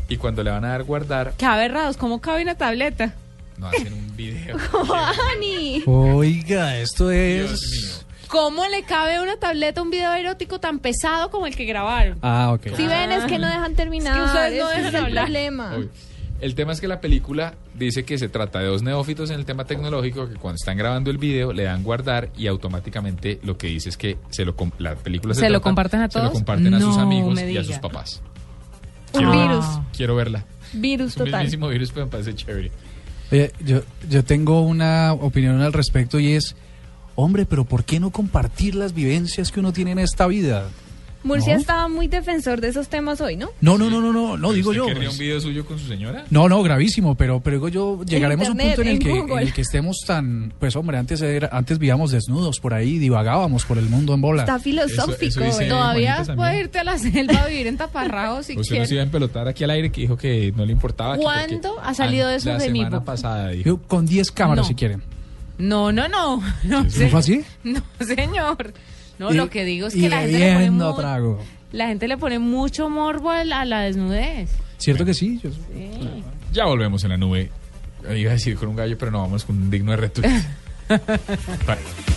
y cuando le van a dar guardar, Qué aberrados, ¿cómo cabe una tableta? no hacen un video. ¡Ani! Oiga, esto es... Dios ¿Cómo le cabe a una tableta un video erótico tan pesado como el que grabaron? Ah, ok. Si ven, es que no dejan terminar. Es que ustedes no ese dejan es el hablar. problema. Obvio. El tema es que la película dice que se trata de dos neófitos en el tema tecnológico que cuando están grabando el video le dan guardar y automáticamente lo que dice es que se lo la película se, ¿Se lo comparten a Se lo todos? comparten a sus amigos y a sus diga. Un virus. Quiero verla. Virus Es un total. mismísimo virus, pero me parece chévere. Oye, yo, yo tengo una opinión al respecto y es, hombre, pero ¿por qué no compartir las vivencias que uno tiene en esta vida? Murcia ¿No? estaba muy defensor de esos temas hoy, ¿no? No, no, no, no, no, no digo ¿Usted yo. pues. un video suyo con su señora? No, no, gravísimo, pero, pero digo yo, llegaremos a un punto en el, en que, en el que estemos tan, pues hombre, antes era, antes vivíamos desnudos por ahí, divagábamos por el mundo en bola. Está filosófico. eso ¿eh? Todavía Juanita también. puede irte a la selva a vivir en taparrabos si Usted iba a empelotar aquí al aire que dijo que no le importaba. ¿Cuándo ha salido eso la de mi semana boca? pasada dijo. Con 10 cámaras No. si quieren. No, no, no. No, ¿No fue así? No, señor. No, Y- lo que digo es que la gente, le pone trago. la gente le pone mucho morbo a la, a la desnudez. ¿Cierto que sí? Yo- Ya volvemos en la nube. Iba a decir con un gallo, pero no, vamos con un digno de retweet.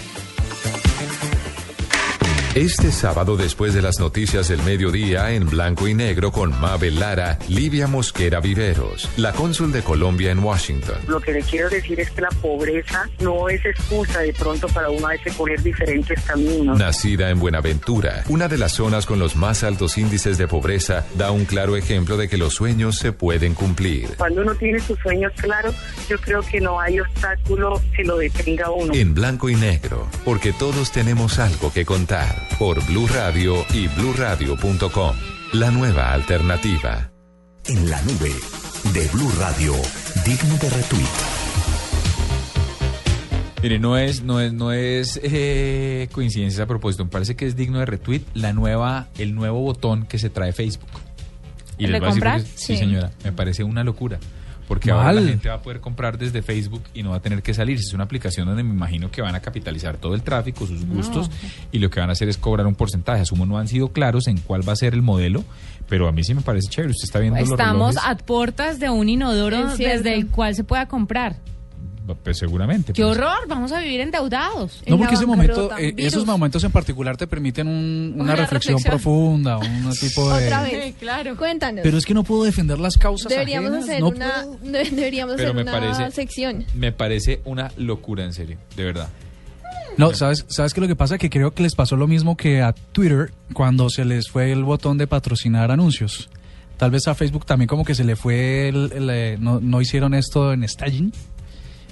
Este sábado después de las noticias del mediodía en blanco y negro con Mabel Lara, Livia Mosquera Viveros, la cónsul de Colombia en Washington. Lo que le quiero decir es que la pobreza no es excusa de pronto para uno a veces coger diferentes caminos. Nacida en Buenaventura, una de las zonas con los más altos índices de pobreza, da un claro ejemplo de que los sueños se pueden cumplir. Cuando uno tiene sus sueños claros, yo creo que no hay obstáculo que lo detenga uno. En blanco y negro, porque todos tenemos algo que contar. Por Blue Radio y bluradio.com. La nueva alternativa. En la nube de Blue Radio, digno de retweet. Mire, no es, no es, no es eh, coincidencia a propósito. Me parece que es digno de retweet la nueva, el nuevo botón que se trae Facebook. ¿El les de comprar? Sí. señora. Me parece una locura. Porque ahora la gente va a poder comprar desde Facebook y no va a tener que salir. Es una aplicación donde me imagino que van a capitalizar todo el tráfico, sus gustos, y lo que van a hacer es cobrar un porcentaje. Asumo no han sido claros en cuál va a ser el modelo, pero a mí sí me parece chévere. Usted está viendo Estamos los a puertas de un inodoro desde el cual se pueda comprar. Pues seguramente. ¡Qué pues. horror! Vamos a vivir endeudados. No, porque ese momento, eh, esos momentos en particular te permiten un- una, Una reflexión, reflexión. profunda, un tipo de... Otra vez. claro. Cuéntanos. Pero es que no puedo defender las causas deberíamos ajenas, hacer no una puedo. deberíamos Pero hacer me una parece- sección. Me parece una locura, en serio, de verdad. No, ¿sabes, ¿sabes qué lo que pasa? Que creo que les pasó lo mismo que a Twitter cuando se les fue el botón de patrocinar anuncios. Tal vez a Facebook también como que se le fue, el, el, eh, no, no hicieron esto en staging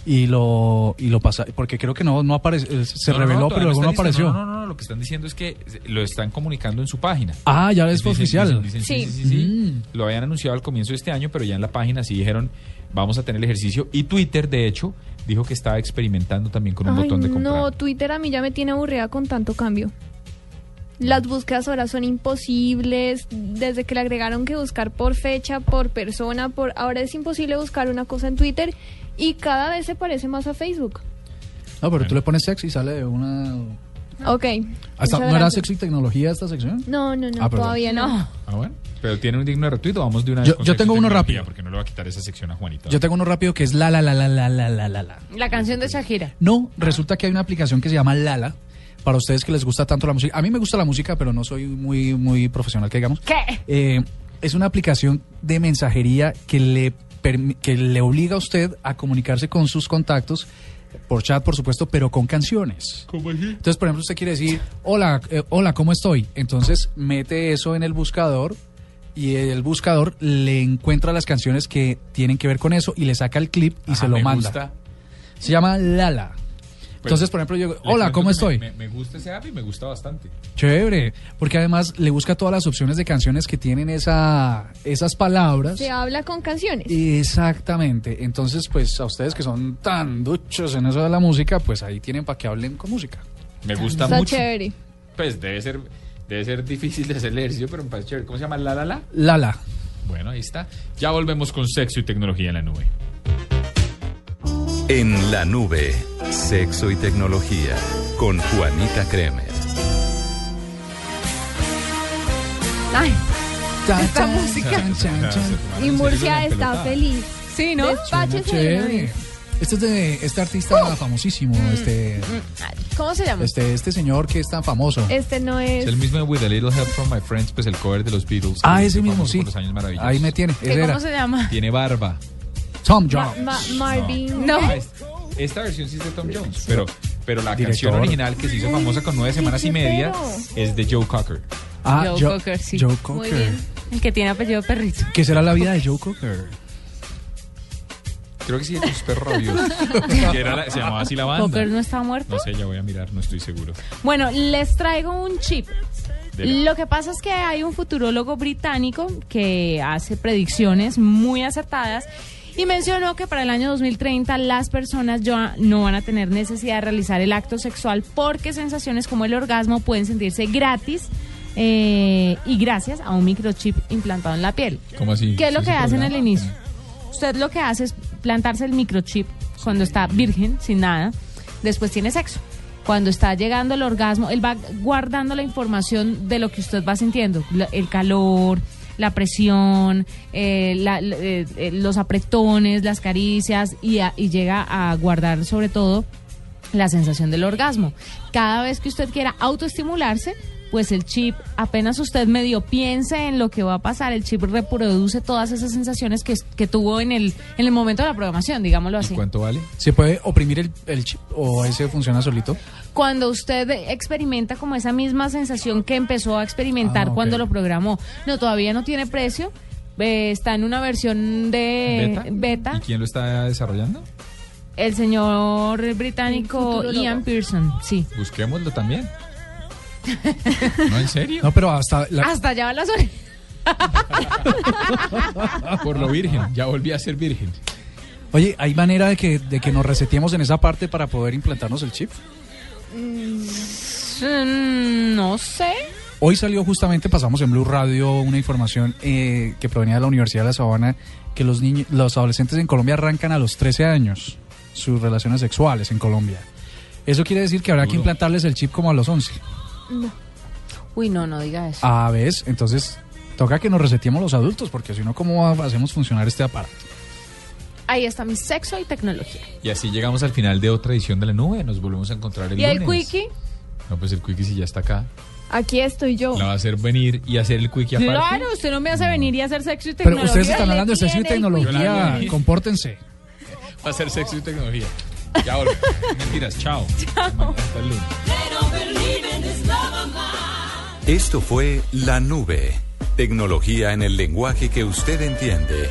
y lo y lo pasa porque creo que no no aparece eh, se No, no, no, reveló pero luego no apareció diciendo- No, no, no, lo que están diciendo es que lo están comunicando en su página. ah ya es oficial dicen- dicen, sí, sí, sí, sí. Lo habían anunciado al comienzo de este año, pero ya en la página sí dijeron, vamos a tener el ejercicio. Y Twitter, de hecho, dijo que estaba experimentando también con un Ay, botón de comprar. no, Twitter a mí ya me tiene aburrida con tanto cambio. Las búsquedas ahora son imposibles. Desde que le agregaron que buscar por fecha, por persona, por ahora es imposible buscar una cosa en Twitter y cada vez se parece más a Facebook. No, pero tú le pones sexy y sale de una... Ah. Ok. ¿No era sexy tecnología esta sección? No, no, no, ah, todavía no. Ah, bueno. Pero tiene un digno retuito, vamos de una. Yo, tengo uno rápido. Porque no le va a quitar esa sección a Juanita. Yo tengo uno rápido que es la, la, la, la, la, la, la, la. La canción de Shakira. No, resulta que hay una aplicación que se llama Lala para ustedes que les gusta tanto la música. A mí me gusta la música, pero no soy muy, muy profesional, que digamos. ¿Qué? Eh, es una aplicación de mensajería que le que le obliga a usted a comunicarse con sus contactos por chat, por supuesto, pero con canciones. Entonces, por ejemplo, usted quiere decir, hola, eh, hola, ¿cómo estoy? Entonces, mete eso en el buscador y el buscador le encuentra las canciones que tienen que ver con eso y le saca el clip y Ajá, se lo me manda. gusta. Se llama Lala. Entonces, por ejemplo, yo, hola, ¿cómo estoy? Me, me- me gusta ese app y me gusta bastante. Chévere, porque además le busca todas las opciones de canciones que tienen esa, esas palabras. Se habla con canciones. Exactamente. Entonces, pues a ustedes que son tan duchos en eso de la música, pues ahí tienen para que hablen con música. Me gusta Está mucho. chévere. Pues debe ser, debe ser difícil de hacer el ejercicio, pero me parece chévere. ¿Cómo se llama? La la la. Lala. Bueno, ahí está. Ya volvemos con sexo y tecnología en la nube. En la nube, sexo y tecnología, con Juanita Kremer. Ay, esta chan, música. chan, chan, chan. Y Murcia está feliz. Sí, ¿no? Despáchese. Este es de este artista famosísimo, este, ¿Cómo se llama? este, este señor que es tan famoso. Este no Es es. el mismo de With a Little Help from My Friends, pues el cover de los Beatles. Ah, ese mismo, sí. por los años maravillosos. Ahí me tiene. ¿Qué, Ese ¿Cómo era. se llama? Tiene barba. Tom Jones. Ma- Marvin. No. Esta versión sí es de Tom Jones, pero, pero la Director. canción original que se hizo famosa con nueve semanas y media es de Joe Cocker. Ah, Joe Joe, Cocker, sí. Joe Muy Cocker. bien. El que tiene apellido perrito. ¿Qué será la vida de Joe Cocker? Creo que sí, de tus perros rabiosos. Se llamaba así la banda. ¿Cocker no está muerto? No sé, ya voy a mirar, no estoy seguro. Bueno, les traigo un chip. Dele. Lo que pasa es que hay un futurólogo británico que hace predicciones muy acertadas y mencionó que para el año 2030 las personas ya no van a tener necesidad de realizar el acto sexual porque sensaciones como el orgasmo pueden sentirse gratis eh, y gracias a un microchip implantado en la piel. ¿Cómo así? ¿Qué es lo ¿Sí que se hace en el programa? inicio? Usted lo que hace es plantarse el microchip cuando está virgen, sin nada. Después tiene sexo. Cuando está llegando el orgasmo, él va guardando la información de lo que usted va sintiendo. El calor, la presión, eh, la- eh, eh, los apretones, las caricias y, a- y llega a guardar sobre todo la sensación del orgasmo. Cada vez que usted quiera autoestimularse, pues el chip, apenas usted medio piense en lo que va a pasar, el chip reproduce todas esas sensaciones que, que tuvo en el, en el momento de la programación, digámoslo así. ¿Cuánto vale? ¿Se puede oprimir el, el chip o ese funciona solito? Cuando usted experimenta como esa misma sensación que empezó a experimentar Ah, cuando lo programó, no, todavía no tiene precio, eh, está en una versión de ¿Beta? beta. ¿Y quién lo está desarrollando? El señor británico El. Ian Pearson, sí. Busquémoslo también. ¿No, en serio? No, pero hasta la, Hasta allá va la orejas. Por lo virgen, ya volví a ser virgen. Oye, ¿hay manera de que, de que nos reseteemos en esa parte para poder implantarnos el chip? Mm, no sé. Hoy salió justamente, pasamos en Blue Radio, una información eh, que provenía de la Universidad de La Sabana, que los niños, los adolescentes en Colombia arrancan a los 13 años sus relaciones sexuales en Colombia. Eso quiere decir que habrá que implantarles el chip como a los 11. No. Uy, no, no diga eso. A ver, entonces toca que nos reseteemos los adultos, porque si no, ¿cómo hacemos funcionar este aparato? Ahí está mi sexo y tecnología. Y así llegamos al final de otra edición de la nube. Nos volvemos a encontrar el ¿Y el lunes. quickie? No, pues el quickie si ya está acá. Aquí estoy yo. La va a hacer venir y hacer el quickie aparte. Claro, usted no me hace venir y hacer sexo y Pero tecnología. ustedes están hablando de sexo y el tecnología, compórtense. Va a ser sexo y tecnología. Ya volvemos. Mentiras, chao. Hasta el lunes. Esto fue La Nube. Tecnología en el lenguaje que usted entiende.